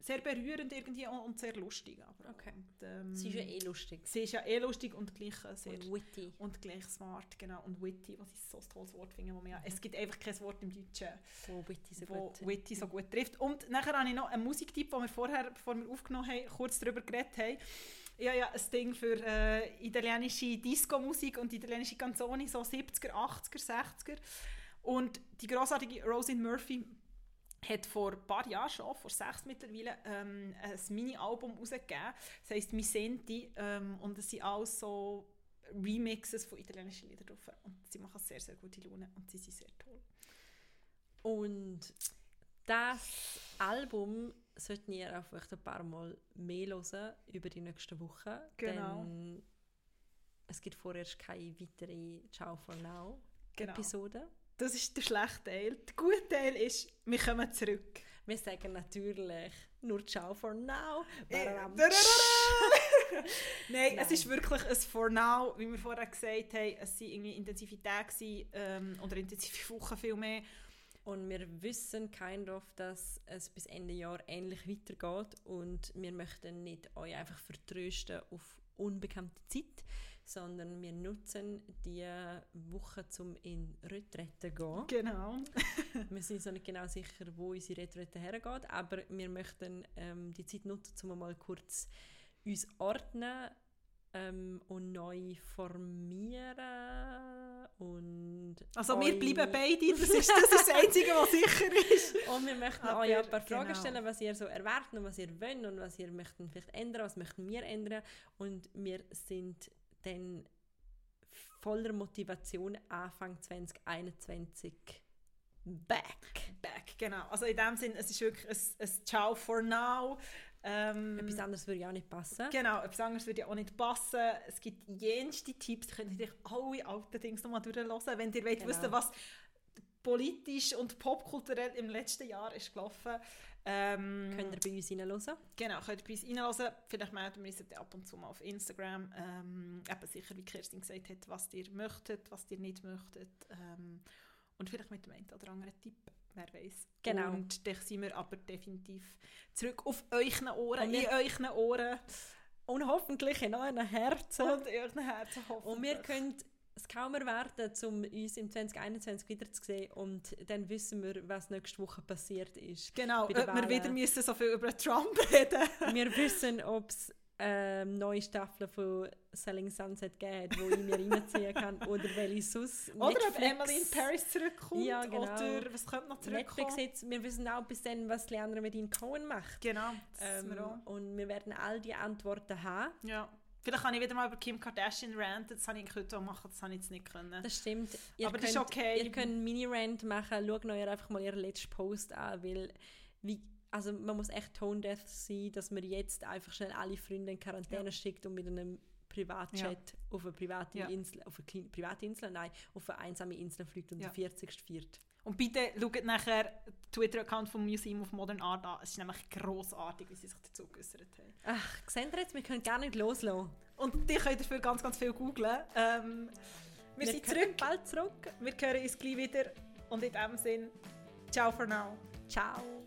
sehr berührend irgendwie und, sehr lustig. Aber, Okay. und, ähm, Sie ist ja eh lustig. sie ist ja eh lustig und gleich äh, sehr Und witty. und gleich smart, genau, und witty, was ich so ein tolles Wort finde. Man ja, es gibt einfach kein Wort im Deutschen, Wo witty so wo gut. witty so gut trifft. Und nachher habe ich noch einen Musiktipp, den wir vorher, bevor wir aufgenommen haben, kurz darüber geredet haben. Ich habe ja ein Ding für äh, italienische Disco-Musik und italienische Canzoni, so 70er, 80er, 60er. Und die grossartige Rosin Murphy hat vor ein paar Jahren schon, vor sechs mittlerweile, ähm, ein Mini-Album rausgegeben. Das heisst «Mi senti» ähm, und es sind alles so Remixes von italienischen Liedern drauf. Und sie machen sehr, sehr gute Laune und sie sind sehr toll. Und das Album sollten ihr auch vielleicht ein paar Mal mehr hören über die nächsten Wochen. Genau. Denn es gibt vorerst keine weitere Ciao for Now Genau. Das ist der schlechte Teil. Der gute Teil ist, wir kommen zurück. Wir sagen natürlich nur Ciao for Now. Äh, Bararam. Nein, Nein. es ist wirklich ein For Now, wie wir vorher gesagt haben. Es waren irgendwie intensive Tage ähm, oder intensive Wochen viel mehr. Und wir wissen kind of, dass es bis Ende Jahr ähnlich weitergeht und wir möchten nicht euch einfach vertrösten auf unbekannte Zeit, sondern wir nutzen die Woche zum in Retrette zu gehen. Genau. wir sind so nicht genau sicher, wo unsere Retrette hergeht, aber wir möchten ähm, die Zeit nutzen, um mal kurz uns ordnen ähm, und neu formieren und Also wir bleiben beide, das ist das, ist das Einzige, was sicher ist. und wir möchten Aber, euch ein paar Fragen genau. stellen, was ihr so erwartet und was ihr wollt und was ihr möchten vielleicht ändern, was möchten wir ändern. Und wir sind dann voller Motivation Anfang 2021 back. Back, genau. Also in dem Sinn, es ist wirklich ein, ein Ciao for now. Ähm, Etwas anderes würde ja auch nicht passen. Genau, etwas anderes würde ja auch nicht passen. Es gibt jenste Tipps, ihr könnt euch alle alten Dinge nochmal durchlesen, wenn ihr wollt Genau. wissen, was politisch und popkulturell im letzten Jahr ist gelaufen. Ähm, Könnt ihr bei uns reinhören. Genau, könnt ihr bei uns reinhören. Vielleicht melden wir uns ab und zu mal auf Instagram. Ähm, eben sicher, wie Kerstin gesagt hat, was ihr möchtet, was ihr nicht möchtet. Ähm, und vielleicht mit dem einen oder anderen Tipp, wer weiß. Genau. Und dann sind wir aber definitiv zurück auf euren Ohren, in euren Ohren Und hoffentlich in euren Herzen. und in euren Herzen hoffentlich. Und wir können es kaum erwarten, um uns im 2021 wiederzusehen und dann wissen wir, was nächste Woche passiert ist. Genau, ob wir wieder müssen so viel über Trump reden Wir wissen, ob es ähm, neue Staffel von Selling Sunset hat, wo ich mir reinziehen kann. Oder welche sonst Oder ob Netflix- Emily in Paris zurückkommt. Ja, genau. Oder was könnte noch zurückkommen? Netflix jetzt, wir wissen auch bis dann, was Leandra mit ihnen Cohen macht. Genau, das ähm, wir auch. und wir werden all die Antworten haben. Ja. Vielleicht kann ich wieder mal über Kim Kardashian ranten. Das habe ich heute auch machen, das habe ich jetzt nicht können. Das stimmt. Ihr Aber könnt, das ist okay. Ihr könnt einen Mini-Rant machen. Schaut euch einfach mal ihren letzten Post an, weil wie, also man muss echt tone-deaf sein, dass man jetzt einfach schnell alle Freunde in Quarantäne Ja. schickt und mit einem Privatjet auf eine private Ja. Insel, auf eine private Insel, nein, auf eine einsame Insel fliegt und Ja. der 40. viert. Und bitte schaut nachher den Twitter-Account vom Museum of Modern Art an. Es ist nämlich grossartig, wie sie sich dazu geäußert haben. Ach, seht ihr jetzt, wir können gar nicht loslassen. Und die könnt dafür ganz, ganz viel googlen. Ähm, wir, sind können zurück. Bald zurück. Wir hören uns gleich wieder. Und in diesem Sinn, ciao for now. Ciao.